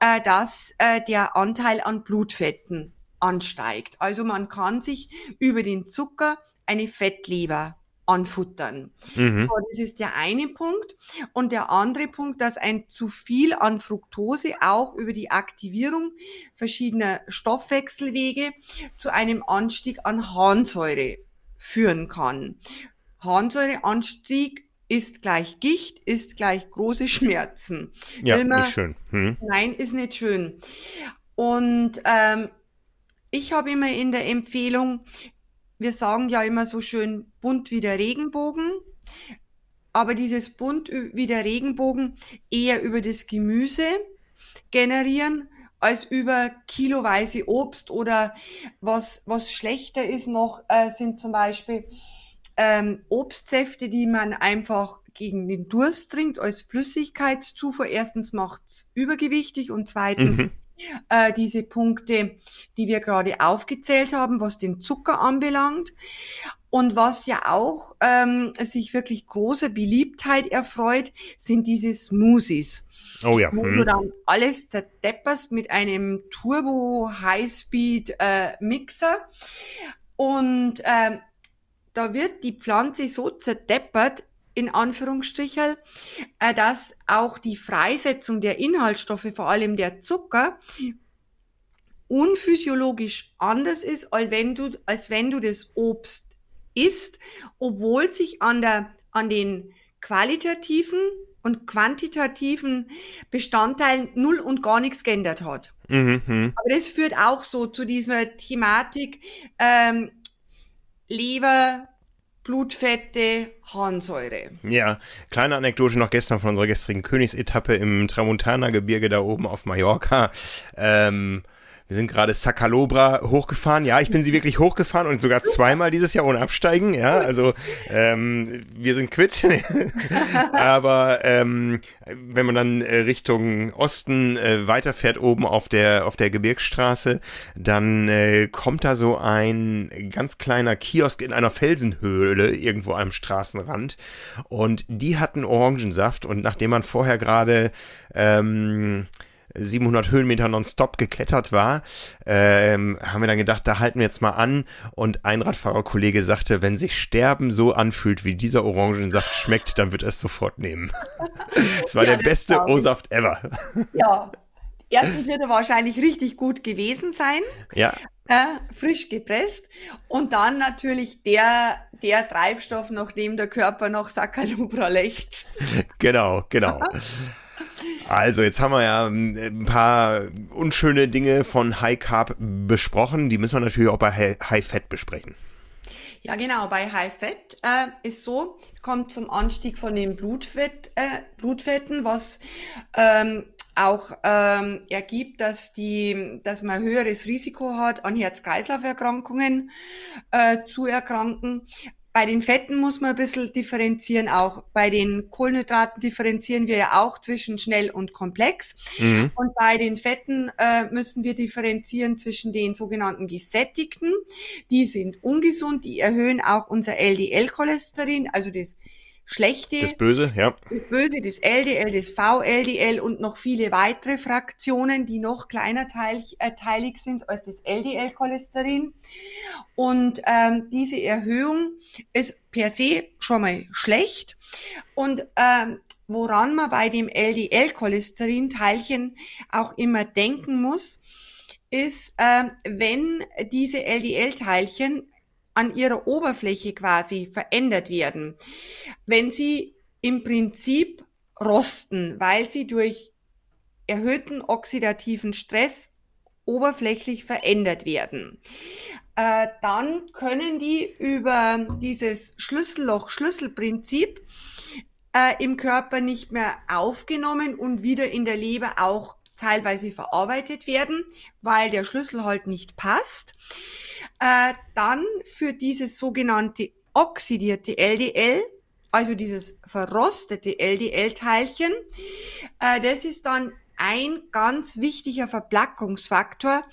äh, dass äh, der Anteil an Blutfetten ansteigt. Also man kann sich über den Zucker eine Fettleber anfuttern. Mhm. So, das ist der eine Punkt. Und der andere Punkt, dass ein zu viel an Fructose auch über die Aktivierung verschiedener Stoffwechselwege zu einem Anstieg an Harnsäure führen kann. Harnsäureanstieg ist gleich Gicht, ist gleich große Schmerzen. Ja, man- nicht schön. Hm. Nein, ist nicht schön. Und ähm, ich habe immer in der Empfehlung, wir sagen ja immer so schön bunt wie der Regenbogen, aber dieses bunt wie der Regenbogen eher über das Gemüse generieren als über kiloweise Obst oder was, was schlechter ist noch, äh, sind zum Beispiel ähm, Obstsäfte, die man einfach gegen den Durst trinkt als Flüssigkeitszufuhr. Erstens macht's übergewichtig und zweitens Mhm. Äh, diese Punkte, die wir gerade aufgezählt haben, was den Zucker anbelangt. Und was ja auch ähm, sich wirklich großer Beliebtheit erfreut, sind diese Smoothies Oh ja. wo du Hm. dann alles zerdepperst mit einem Turbo Highspeed äh, Mixer und ähm, da wird die Pflanze so zerdeppert in Anführungsstrichen, äh, dass auch die Freisetzung der Inhaltsstoffe, vor allem der Zucker, unphysiologisch anders ist, als wenn du, als wenn du das Obst isst, obwohl sich an der, an den qualitativen und quantitativen Bestandteilen null und gar nichts geändert hat. Mhm, mhm. Aber das führt auch so zu dieser Thematik ähm, Leber, Blutfette, Harnsäure. Ja, kleine Anekdote noch gestern von unserer gestrigen Königsetappe im Tramontana-Gebirge da oben auf Mallorca. Ähm, wir sind gerade Sacalobra hochgefahren. Ja, ich bin sie wirklich hochgefahren und sogar zweimal dieses Jahr ohne Absteigen. Ja, also ähm, wir sind quitt. Aber ähm, wenn man dann äh, Richtung Osten äh, weiterfährt, oben auf der auf der Gebirgsstraße, dann äh, kommt da so ein ganz kleiner Kiosk in einer Felsenhöhle irgendwo am Straßenrand. Und die hatten Orangensaft. Und nachdem man vorher gerade ähm, 700 Höhenmeter nonstop geklettert war, ähm, haben wir dann gedacht, da halten wir jetzt mal an. Und ein Radfahrerkollege sagte, wenn sich Sterben so anfühlt, wie dieser Orangensaft schmeckt, dann wird er es sofort nehmen. Es war ja, der beste O-Saft ever. Ja, erstens wird er wahrscheinlich richtig gut gewesen sein. Ja. Äh, frisch gepresst. Und dann natürlich der, der Treibstoff, nachdem der Körper noch Saccharubra lechzt. Genau, genau. Also, jetzt haben wir ja ähm, ein paar unschöne Dinge von High Carb besprochen. Die müssen wir natürlich auch bei High Fat besprechen. Ja, genau. Bei High Fat äh, ist so, kommt zum Anstieg von den Blutfett, äh, Blutfetten, was ähm, auch ähm, ergibt, dass die, dass man höheres Risiko hat, an Herz-Kreislauf-Erkrankungen äh, zu erkranken. Bei den Fetten muss man ein bisschen differenzieren, auch bei den Kohlenhydraten differenzieren wir ja auch zwischen schnell und komplex. Mhm. Und bei den Fetten äh, müssen wir differenzieren zwischen den sogenannten gesättigten, die sind ungesund, die erhöhen auch unser LDL-Cholesterin, also das schlechte. Das Böse, ja. Das Böse, das LDL, das VLDL und noch viele weitere Fraktionen, die noch kleiner teilig, äh, teilig sind als das LDL-Cholesterin. Und ähm, diese Erhöhung ist per se schon mal schlecht. Und ähm, woran man bei dem LDL-Cholesterin-Teilchen auch immer denken muss, ist, äh, wenn diese LDL-Teilchen an ihrer Oberfläche quasi verändert werden. Wenn sie im Prinzip rosten, weil sie durch erhöhten oxidativen Stress oberflächlich verändert werden, äh, dann können die über dieses Schlüsselloch-Schlüsselprinzip äh, im Körper nicht mehr aufgenommen und wieder in der Leber auch teilweise verarbeitet werden, weil der Schlüssel halt nicht passt äh, dann für dieses sogenannte oxidierte LDL, also dieses verrostete LDL-Teilchen, äh, das ist dann ein ganz wichtiger Verplackungsfaktor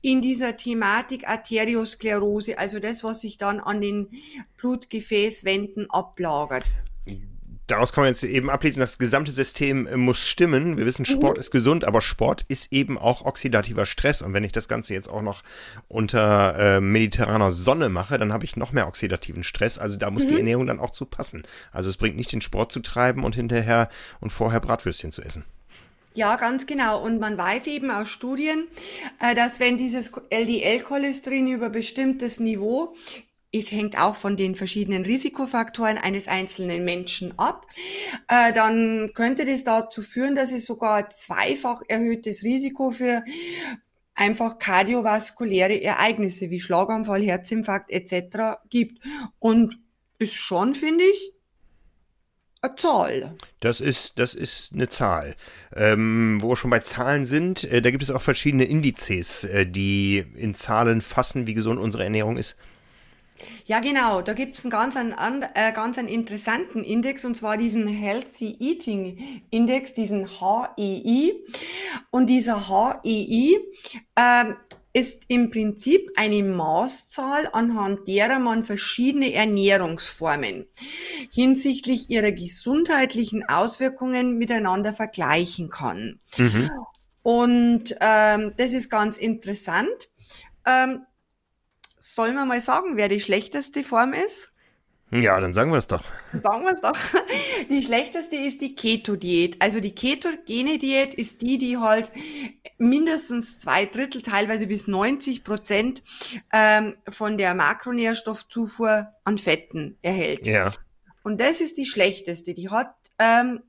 in dieser Thematik Arteriosklerose, also das, was sich dann an den Blutgefäßwänden ablagert daraus kann man jetzt eben ablesen, das gesamte System äh, muss stimmen. Wir wissen, Sport mhm. ist gesund, aber Sport ist eben auch oxidativer Stress. Und wenn ich das Ganze jetzt auch noch unter äh, mediterraner Sonne mache, dann habe ich noch mehr oxidativen Stress. Also da muss mhm. die Ernährung dann auch zu passen. Also es bringt nicht den Sport zu treiben und hinterher und vorher Bratwürstchen zu essen. Ja, ganz genau. Und man weiß eben aus Studien, äh, dass wenn dieses LDL-Cholesterin über bestimmtes Niveau es hängt auch von den verschiedenen Risikofaktoren eines einzelnen Menschen ab, äh, dann könnte das dazu führen, dass es sogar zweifach erhöhtes Risiko für einfach kardiovaskuläre Ereignisse wie Schlaganfall, Herzinfarkt etc. gibt. Und ist schon, finde ich, eine Zahl. Das ist, das ist eine Zahl. Ähm, wo wir schon bei Zahlen sind, äh, da gibt es auch verschiedene Indizes, äh, die in Zahlen fassen, wie gesund unsere Ernährung ist. Ja, genau. Da gibt es einen ganz, einen, äh, ganz einen interessanten Index, und zwar diesen Healthy Eating Index, diesen HEI. Und dieser HEI äh, ist im Prinzip eine Maßzahl, anhand derer man verschiedene Ernährungsformen hinsichtlich ihrer gesundheitlichen Auswirkungen miteinander vergleichen kann. Mhm. Und ähm, das ist ganz interessant. Ähm, Sollen wir mal sagen, wer die schlechteste Form ist? Ja, dann sagen wir es doch. Sagen wir es doch. Die schlechteste ist die Keto-Diät. Also die ketogene Diät ist die, die halt mindestens zwei Drittel, teilweise bis 90 Prozent ähm, von der Makronährstoffzufuhr an Fetten erhält. Ja. Und das ist die schlechteste. Die hat, ähm,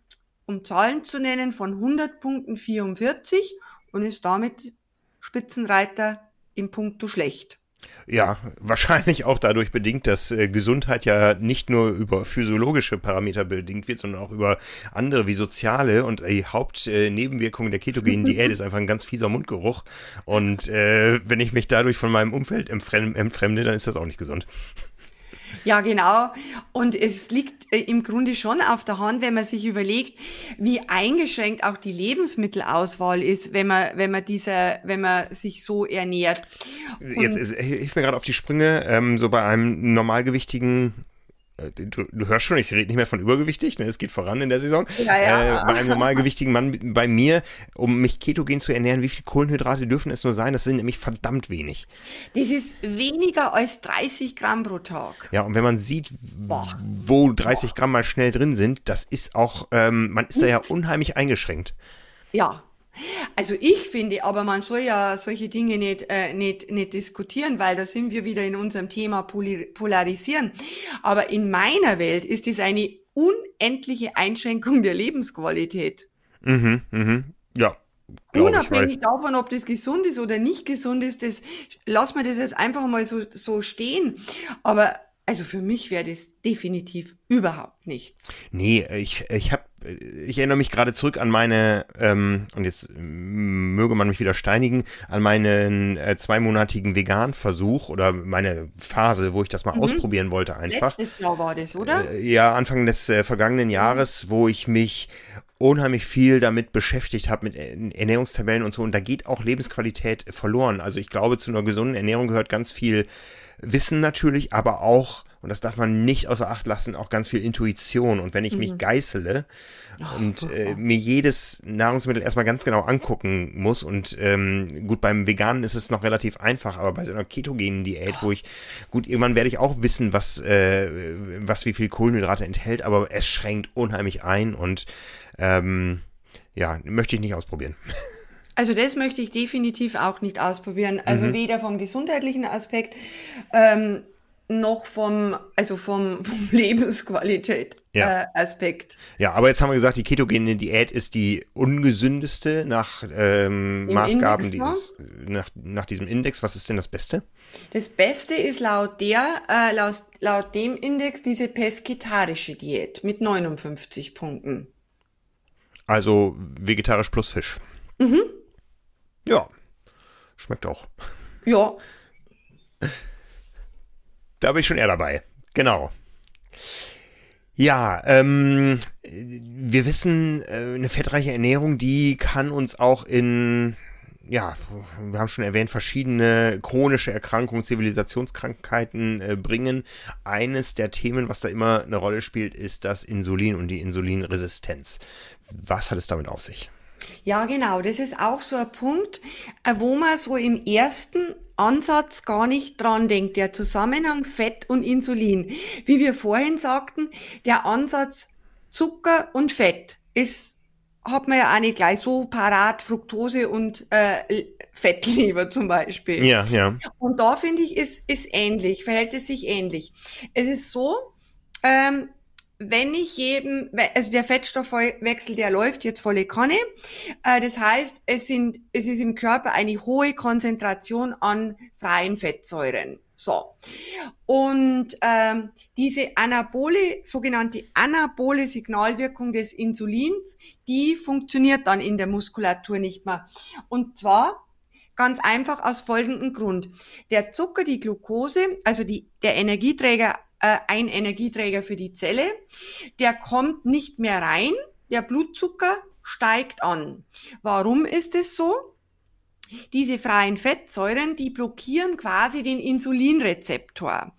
um Zahlen zu nennen, von 100 Punkten 44 und ist damit Spitzenreiter im Punkto schlecht. Ja, wahrscheinlich auch dadurch bedingt, dass äh, Gesundheit ja nicht nur über physiologische Parameter bedingt wird, sondern auch über andere wie soziale. Und die Hauptnebenwirkung äh, der ketogenen Diät ist einfach ein ganz fieser Mundgeruch. Und äh, wenn ich mich dadurch von meinem Umfeld entfremde, dann ist das auch nicht gesund. Ja, genau. Und es liegt äh, im Grunde schon auf der Hand, wenn man sich überlegt, wie eingeschränkt auch die Lebensmittelauswahl ist, wenn man, wenn man dieser, wenn man sich so ernährt. Und Jetzt hilf mir gerade auf die Sprünge, ähm, so bei einem normalgewichtigen Du, du, hörst schon, ich rede nicht mehr von übergewichtig, ne? es geht voran in der Saison. Ja, ja. Äh, bei einem normalgewichtigen Mann bei mir, um mich ketogen zu ernähren, wie viel Kohlenhydrate dürfen es nur sein? Das sind nämlich verdammt wenig. Das ist weniger als 30 Gramm pro Tag. Ja, und wenn man sieht, Boah. wo 30 Boah. Gramm mal schnell drin sind, das ist auch, ähm, man ist da ja unheimlich eingeschränkt. Ja, also ich finde, aber man soll ja solche Dinge nicht, äh, nicht, nicht diskutieren, weil da sind wir wieder in unserem Thema Polarisieren. Aber in meiner Welt ist es eine unendliche Einschränkung der Lebensqualität. Mhm, mhm. Ja, Unabhängig ich, davon, ob das gesund ist oder nicht gesund ist, das lass mir das jetzt einfach mal so, so stehen. Aber also für mich wäre das definitiv überhaupt nichts. Nee, ich, ich habe ich erinnere mich gerade zurück an meine, ähm, und jetzt möge man mich wieder steinigen, an meinen äh, zweimonatigen Vegan-Versuch oder meine Phase, wo ich das mal mhm. ausprobieren wollte einfach. Letztes Jahr war das, oder? Äh, ja, Anfang des äh, vergangenen Jahres, mhm. wo ich mich unheimlich viel damit beschäftigt habe, mit Ernährungstabellen und so. Und da geht auch Lebensqualität verloren. Also ich glaube, zu einer gesunden Ernährung gehört ganz viel Wissen natürlich, aber auch und das darf man nicht außer Acht lassen, auch ganz viel Intuition. Und wenn ich mhm. mich geißele und äh, mir jedes Nahrungsmittel erstmal ganz genau angucken muss, und ähm, gut, beim Veganen ist es noch relativ einfach, aber bei so einer ketogenen Diät, wo ich, gut, irgendwann werde ich auch wissen, was, äh, was wie viel Kohlenhydrate enthält, aber es schränkt unheimlich ein und ähm, ja, möchte ich nicht ausprobieren. Also das möchte ich definitiv auch nicht ausprobieren. Also mhm. weder vom gesundheitlichen Aspekt ähm, noch vom, also vom, vom Lebensqualität ja. äh. Ja, aber jetzt haben wir gesagt, die ketogene Diät ist die ungesündeste nach ähm, Maßgaben dieses, nach, nach diesem Index. Was ist denn das Beste? Das Beste ist laut der, äh, laut, laut dem Index diese pesketarische Diät mit 59 Punkten. Also vegetarisch plus Fisch. Mhm. Ja, schmeckt auch. Ja. Da bin ich schon eher dabei. Genau. Ja, ähm, wir wissen, äh, eine fettreiche Ernährung, die kann uns auch in, ja, wir haben schon erwähnt, verschiedene chronische Erkrankungen, Zivilisationskrankheiten äh, bringen. Eines der Themen, was da immer eine Rolle spielt, ist das Insulin und die Insulinresistenz. Was hat es damit auf sich? Ja, genau. Das ist auch so ein Punkt, äh, wo man so im ersten Ansatz gar nicht dran denkt. Der Zusammenhang Fett und Insulin. Wie wir vorhin sagten, der Ansatz Zucker und Fett ist hat man ja auch nicht gleich so parat Fructose und äh, Fettleber zum Beispiel. Ja, ja. Und da finde ich, ist, ist ähnlich, verhält es sich ähnlich. Es ist so, ähm, wenn ich jedem, also der Fettstoffwechsel, der läuft jetzt volle Kanne. Äh, das heißt, es sind, es ist im Körper eine hohe Konzentration an freien Fettsäuren. So. Und ähm, diese anabole, sogenannte anabole Signalwirkung des Insulins, die funktioniert dann in der Muskulatur nicht mehr. Und zwar ganz einfach aus folgendem Grund. Der Zucker, die Glucose, also die, der Energieträger äh, ein Energieträger für die Zelle. Der kommt nicht mehr rein. Der Blutzucker steigt an. Warum ist es so? Diese freien Fettsäuren, die blockieren quasi den Insulinrezeptor.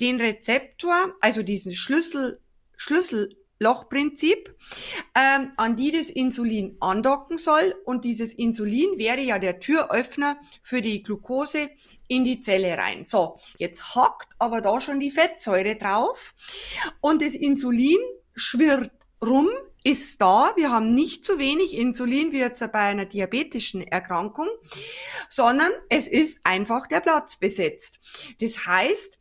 Den Rezeptor, also diesen Schlüssel, Schlüssel Lochprinzip, ähm, an die das Insulin andocken soll. Und dieses Insulin wäre ja der Türöffner für die Glucose in die Zelle rein. So, jetzt hackt aber da schon die Fettsäure drauf und das Insulin schwirrt rum, ist da. Wir haben nicht zu wenig Insulin wie jetzt bei einer diabetischen Erkrankung, sondern es ist einfach der Platz besetzt. Das heißt,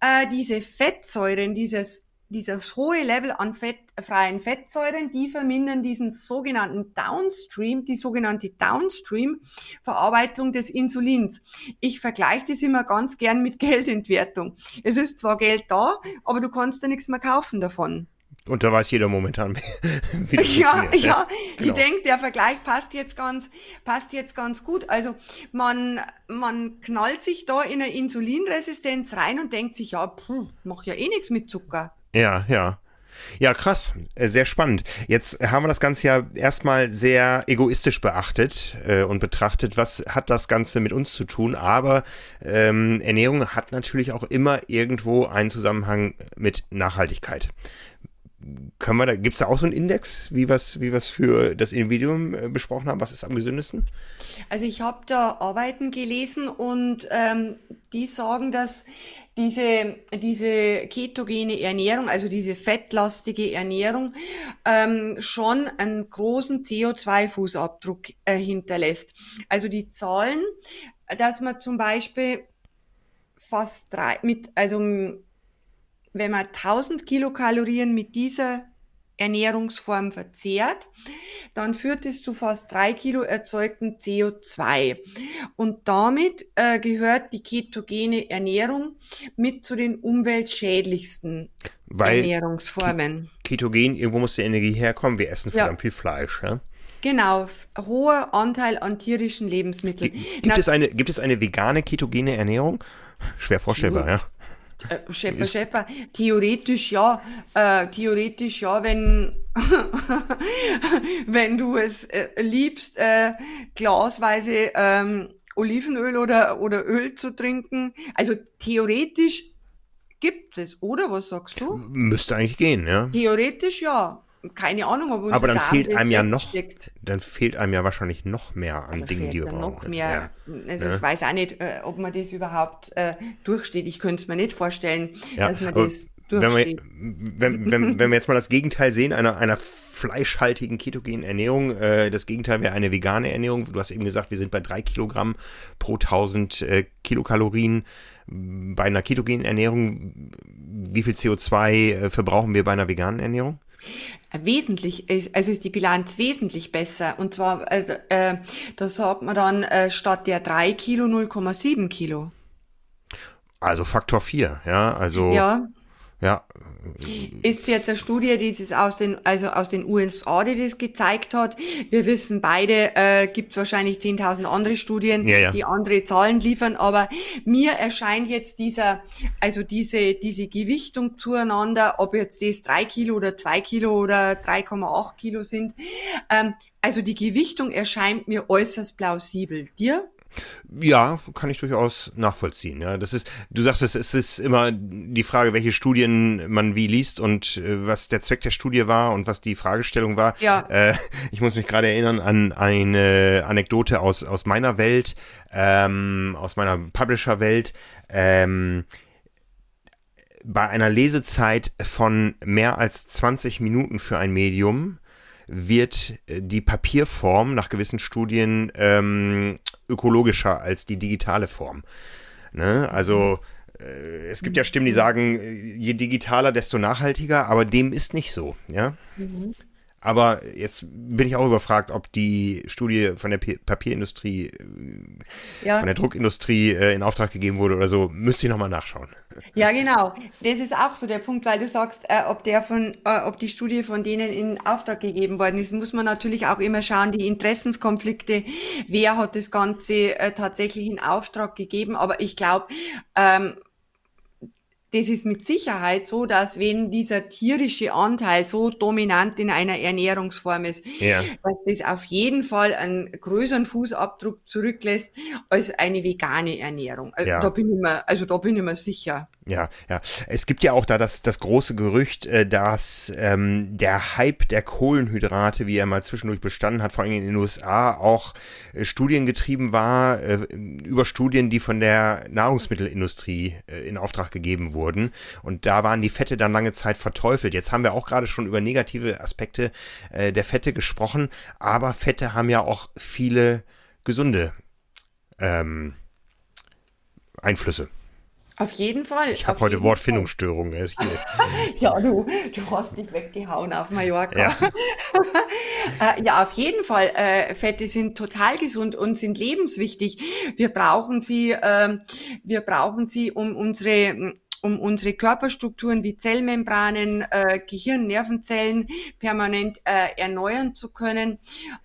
äh, diese Fettsäuren, dieses dieses hohe Level an Fett, freien Fettsäuren, die vermindern diesen sogenannten Downstream, die sogenannte Downstream-Verarbeitung des Insulins. Ich vergleiche das immer ganz gern mit Geldentwertung. Es ist zwar Geld da, aber du kannst da nichts mehr kaufen davon. Und da weiß jeder momentan, wie das Ja, ja, ja. Genau. ich denke, der Vergleich passt jetzt ganz, passt jetzt ganz gut. Also man, man knallt sich da in eine Insulinresistenz rein und denkt sich, ja, puh, mach ja eh nichts mit Zucker. Ja, ja. Ja, krass. Äh, sehr spannend. Jetzt haben wir das Ganze ja erstmal sehr egoistisch beachtet äh, und betrachtet, was hat das Ganze mit uns zu tun. Aber ähm, Ernährung hat natürlich auch immer irgendwo einen Zusammenhang mit Nachhaltigkeit. Können wir da, gibt es da auch so einen Index, wie wir wie für das Individuum äh, besprochen haben? Was ist am gesündesten? Also ich habe da Arbeiten gelesen und ähm, die sagen, dass diese, diese ketogene Ernährung, also diese fettlastige Ernährung, ähm, schon einen großen CO2-Fußabdruck äh, hinterlässt. Also die Zahlen, dass man zum Beispiel fast drei, mit, also wenn man 1000 Kilokalorien mit dieser Ernährungsform verzehrt, dann führt es zu fast drei Kilo erzeugten CO2. Und damit äh, gehört die ketogene Ernährung mit zu den umweltschädlichsten Weil Ernährungsformen. Ketogen, irgendwo muss die Energie herkommen. Wir essen verdammt ja. viel Fleisch. Ja? Genau, hoher Anteil an tierischen Lebensmitteln. Gibt, Na, es, eine, gibt es eine vegane ketogene Ernährung? Schwer vorstellbar, ja. Äh, Schepper, Schepper, theoretisch ja, äh, theoretisch ja, wenn, wenn du es äh, liebst, äh, glasweise ähm, Olivenöl oder, oder Öl zu trinken. Also theoretisch gibt es, oder? Was sagst du? Müsste eigentlich gehen, ja. Theoretisch ja keine Ahnung, ob unser Aber dann fehlt einem ja noch, dann fehlt einem ja wahrscheinlich noch mehr an Dingen, die wir brauchen. Noch mehr. Ja. Also ja. ich weiß auch nicht, äh, ob man das überhaupt äh, durchsteht. Ich könnte es mir nicht vorstellen, ja, dass man das durchsteht. Wenn wir, wenn, wenn, wenn wir jetzt mal das Gegenteil sehen, einer, einer fleischhaltigen ketogenen Ernährung, äh, das Gegenteil wäre eine vegane Ernährung. Du hast eben gesagt, wir sind bei drei Kilogramm pro 1000 äh, Kilokalorien bei einer ketogenen Ernährung, wie viel CO2 äh, verbrauchen wir bei einer veganen Ernährung? Wesentlich, also ist die Bilanz wesentlich besser. Und zwar, äh, äh, da sagt man dann äh, statt der 3 Kilo 0,7 Kilo. Also Faktor 4, ja, also. Ja. Ja. Ist jetzt eine Studie, die es aus den, also aus den USA, die das gezeigt hat. Wir wissen beide, äh, gibt es wahrscheinlich 10.000 andere Studien, ja, ja. die andere Zahlen liefern, aber mir erscheint jetzt dieser, also diese, diese Gewichtung zueinander, ob jetzt das drei Kilo oder zwei Kilo oder 3,8 Kilo sind, ähm, also die Gewichtung erscheint mir äußerst plausibel. Dir? Ja, kann ich durchaus nachvollziehen. Ja, das ist, du sagst es, es ist immer die Frage, welche Studien man wie liest und äh, was der Zweck der Studie war und was die Fragestellung war. Ja. Äh, ich muss mich gerade erinnern an eine Anekdote aus, aus meiner Welt, ähm, aus meiner Publisher-Welt. Ähm, bei einer Lesezeit von mehr als 20 Minuten für ein Medium wird äh, die Papierform nach gewissen Studien ähm, ökologischer als die digitale Form. Ne? Also äh, es gibt ja Stimmen, die sagen, äh, je digitaler, desto nachhaltiger, aber dem ist nicht so. Ja. Mhm. Aber jetzt bin ich auch überfragt, ob die Studie von der Papierindustrie, ja. von der Druckindustrie äh, in Auftrag gegeben wurde oder so. Müsste ich nochmal nachschauen. Ja, genau. Das ist auch so der Punkt, weil du sagst, äh, ob der von, äh, ob die Studie von denen in Auftrag gegeben worden ist, muss man natürlich auch immer schauen, die Interessenskonflikte, wer hat das Ganze äh, tatsächlich in Auftrag gegeben. Aber ich glaube, ähm, das ist mit Sicherheit so, dass wenn dieser tierische Anteil so dominant in einer Ernährungsform ist, ja. dass das auf jeden Fall einen größeren Fußabdruck zurücklässt als eine vegane Ernährung. Also, ja. da bin ich mir, also da bin ich mir sicher. Ja, ja. Es gibt ja auch da das, das große Gerücht, äh, dass ähm, der Hype der Kohlenhydrate, wie er mal zwischendurch bestanden hat, vor allem in den USA, auch äh, studiengetrieben war, äh, über Studien, die von der Nahrungsmittelindustrie äh, in Auftrag gegeben wurden. Und da waren die Fette dann lange Zeit verteufelt. Jetzt haben wir auch gerade schon über negative Aspekte äh, der Fette gesprochen, aber Fette haben ja auch viele gesunde ähm, Einflüsse. Auf jeden Fall. Ich habe heute Wortfindungsstörungen. ja, du, du hast dich weggehauen auf Mallorca. Ja, äh, ja auf jeden Fall. Äh, Fette sind total gesund und sind lebenswichtig. Wir brauchen sie, äh, wir brauchen sie, um unsere um unsere Körperstrukturen wie Zellmembranen, äh, Gehirn, Nervenzellen permanent äh, erneuern zu können.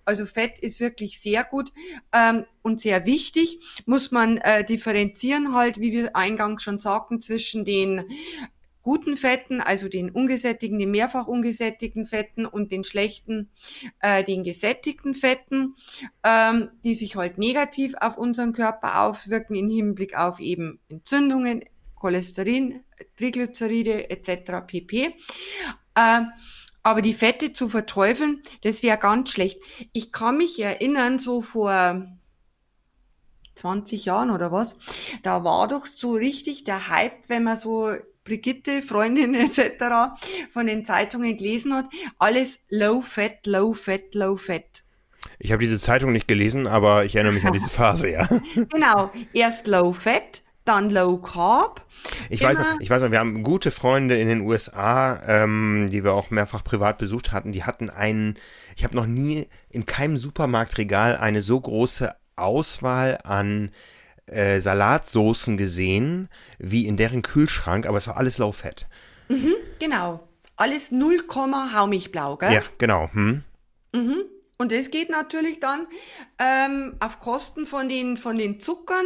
Also Fett ist wirklich sehr gut ähm, und sehr wichtig. Muss man äh, differenzieren halt, wie wir eingangs schon sagten, zwischen den guten Fetten, also den ungesättigten, den mehrfach ungesättigten Fetten und den schlechten, äh, den gesättigten Fetten, ähm, die sich halt negativ auf unseren Körper aufwirken im Hinblick auf eben Entzündungen, Cholesterin, Triglyceride etc. pp. Äh, aber die Fette zu verteufeln, das wäre ganz schlecht. Ich kann mich erinnern, so vor 20 Jahren oder was, da war doch so richtig der Hype, wenn man so Brigitte, Freundin etc. von den Zeitungen gelesen hat, alles low fat, low fat, low fat. Ich habe diese Zeitung nicht gelesen, aber ich erinnere mich an diese Phase, ja. genau, erst low fat, dann Low Carb. Ich weiß, noch, ich weiß noch, wir haben gute Freunde in den USA, ähm, die wir auch mehrfach privat besucht hatten. Die hatten einen, ich habe noch nie in keinem Supermarktregal eine so große Auswahl an äh, Salatsoßen gesehen wie in deren Kühlschrank, aber es war alles Low Fat. Mhm, genau. Alles 0, Haumilchblau, gell? Ja, genau. Hm. Mhm. Und das geht natürlich dann ähm, auf Kosten von den, von den Zuckern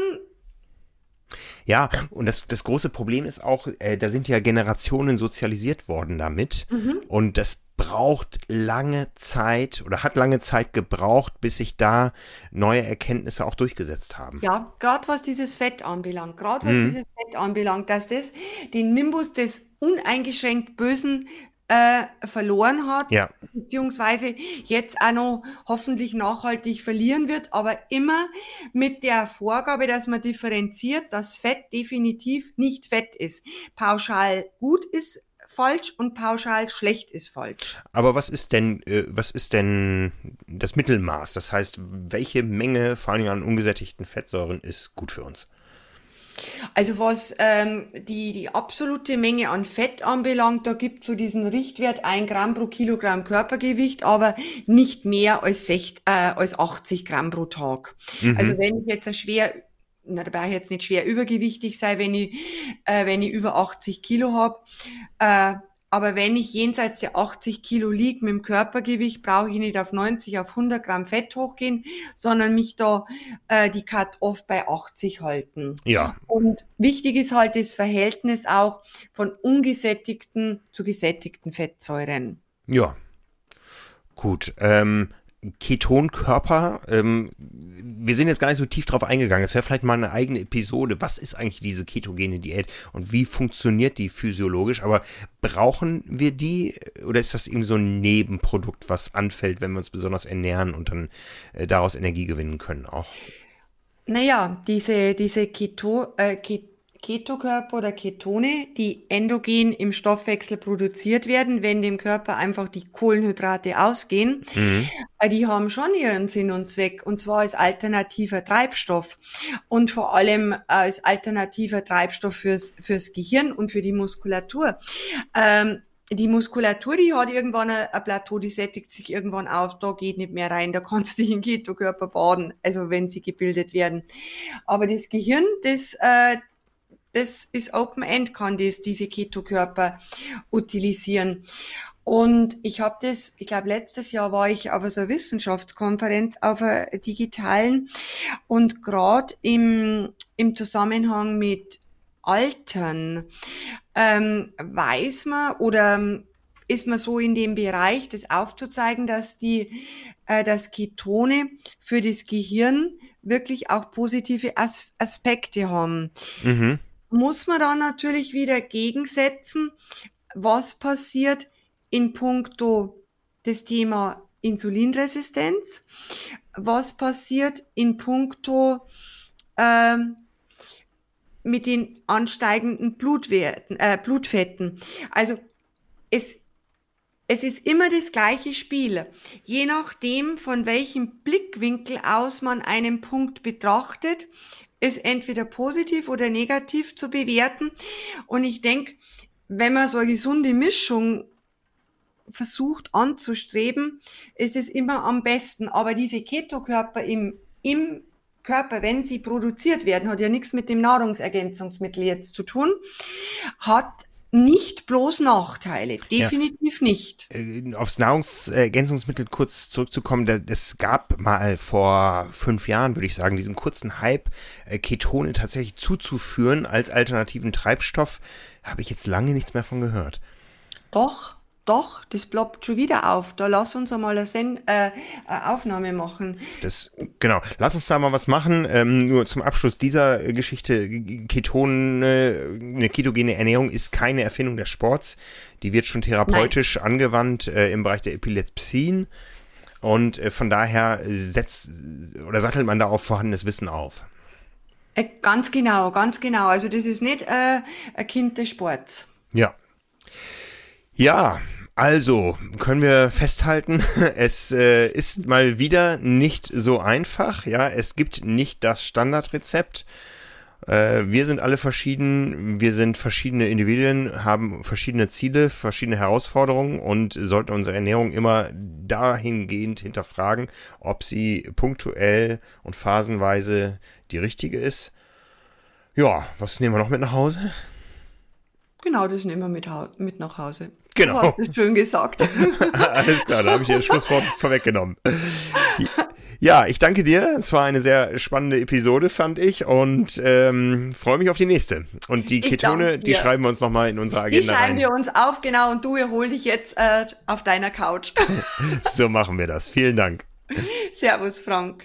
ja, und das, das große Problem ist auch, äh, da sind ja Generationen sozialisiert worden damit. Mhm. Und das braucht lange Zeit oder hat lange Zeit gebraucht, bis sich da neue Erkenntnisse auch durchgesetzt haben. Ja, gerade was dieses Fett anbelangt, gerade was mhm. dieses Fett anbelangt, dass das den Nimbus des uneingeschränkt Bösen äh, verloren hat, ja. beziehungsweise jetzt auch noch hoffentlich nachhaltig verlieren wird, aber immer mit der Vorgabe, dass man differenziert, dass Fett definitiv nicht Fett ist. Pauschal gut ist falsch und pauschal schlecht ist falsch. Aber was ist denn, äh, was ist denn das Mittelmaß? Das heißt, welche Menge vor allem an ungesättigten Fettsäuren ist gut für uns? Also was ähm, die, die absolute Menge an Fett anbelangt, da gibt so diesen Richtwert ein Gramm pro Kilogramm Körpergewicht, aber nicht mehr als, 60, äh, als 80 Gramm pro Tag. Mhm. Also wenn ich jetzt ein schwer na, da brauche ich jetzt nicht schwer übergewichtig sein, wenn ich, äh, wenn ich über 80 Kilo habe. Äh, aber wenn ich jenseits der 80 Kilo liege mit dem Körpergewicht, brauche ich nicht auf 90, auf 100 Gramm Fett hochgehen, sondern mich da äh, die Cut-Off bei 80 halten. Ja. Und wichtig ist halt das Verhältnis auch von ungesättigten zu gesättigten Fettsäuren. Ja. Gut. Ähm, Ketonkörper. Ähm, wir sind jetzt gar nicht so tief drauf eingegangen. Es wäre vielleicht mal eine eigene Episode. Was ist eigentlich diese ketogene Diät und wie funktioniert die physiologisch? Aber brauchen wir die oder ist das eben so ein Nebenprodukt, was anfällt, wenn wir uns besonders ernähren und dann äh, daraus Energie gewinnen können auch? Naja, diese, diese Keto, äh, Keto Ketokörper oder Ketone, die endogen im Stoffwechsel produziert werden, wenn dem Körper einfach die Kohlenhydrate ausgehen, mhm. Äh, die haben schon ihren Sinn und Zweck, und zwar als alternativer Treibstoff und vor allem als alternativer Treibstoff fürs, fürs Gehirn und für die Muskulatur. Ähm, die Muskulatur, die hat irgendwann ein, ein, Plateau, die sättigt sich irgendwann auf, da geht nicht mehr rein, da kannst du dich in Ketokörper baden, also wenn sie gebildet werden. Aber das Gehirn, das, äh, das ist Open End, kann das diese Ketokörper utilisieren. Und ich habe das, ich glaube, letztes Jahr war ich auf so einer Wissenschaftskonferenz auf einer digitalen und gerade im, im Zusammenhang mit Altern ähm, weiß man oder ist man so in dem Bereich, das aufzuzeigen, dass die, äh, dass Ketone für das Gehirn wirklich auch positive As Aspekte haben. Mhm muss man dann natürlich wieder gegensetzen, was passiert in puncto das Thema Insulinresistenz, was passiert in puncto ähm, mit den ansteigenden Blutwerten, äh, Blutfetten. Also es es ist immer das gleiche Spiel. Je nachdem, von welchem Blickwinkel aus man einen Punkt betrachtet, ist entweder positiv oder negativ zu bewerten. Und ich denke, wenn man so eine gesunde Mischung versucht anzustreben, ist es immer am besten. Aber diese Ketokörper im, im Körper, wenn sie produziert werden, hat ja nichts mit dem Nahrungsergänzungsmittel jetzt zu tun, hat nicht bloß Nachteile, definitiv ja. nicht. Äh, aufs Nahrungsergänzungsmittel kurz zurückzukommen, es gab mal vor fünf Jahren, würde ich sagen, diesen kurzen Hype, äh, Ketone tatsächlich zuzuführen als alternativen Treibstoff. Habe ich jetzt lange nichts mehr von gehört. Doch, doch, das ploppt schon wieder auf. Da lass uns einmal eine, Sen äh, eine Aufnahme machen. Das, genau, lass uns da mal was machen. Ähm, nur zum Abschluss dieser Geschichte. Ketone, eine ketogene Ernährung ist keine Erfindung des Sports. Die wird schon therapeutisch Nein. angewandt äh, im Bereich der Epilepsien. Und äh, von daher setzt oder sattelt man da auf vorhandenes Wissen auf. Äh, ganz genau, ganz genau. Also das ist nicht äh, ein Kind des Sports. Ja. Ja, also, können wir festhalten, es äh, ist mal wieder nicht so einfach. Ja, es gibt nicht das Standardrezept. Äh, wir sind alle verschieden, wir sind verschiedene Individuen, haben verschiedene Ziele, verschiedene Herausforderungen und sollten unsere Ernährung immer dahingehend hinterfragen, ob sie punktuell und phasenweise die richtige ist. Ja, was nehmen wir noch mit nach Hause? Genau, das nehmen wir mit, mit nach Hause. Genau. Oh, schön gesagt. Alles klar, da habe ich das Schlusswort vorweggenommen. Ja, ich danke dir. Es war eine sehr spannende Episode, fand ich, und ähm, freue mich auf die nächste. Und die Ketone, die schreiben wir uns nochmal in unsere Agenda Die schreiben rein. wir uns auf, genau, und du erhol dich jetzt äh, auf deiner Couch. so machen wir das. Vielen Dank. Servus, Frank.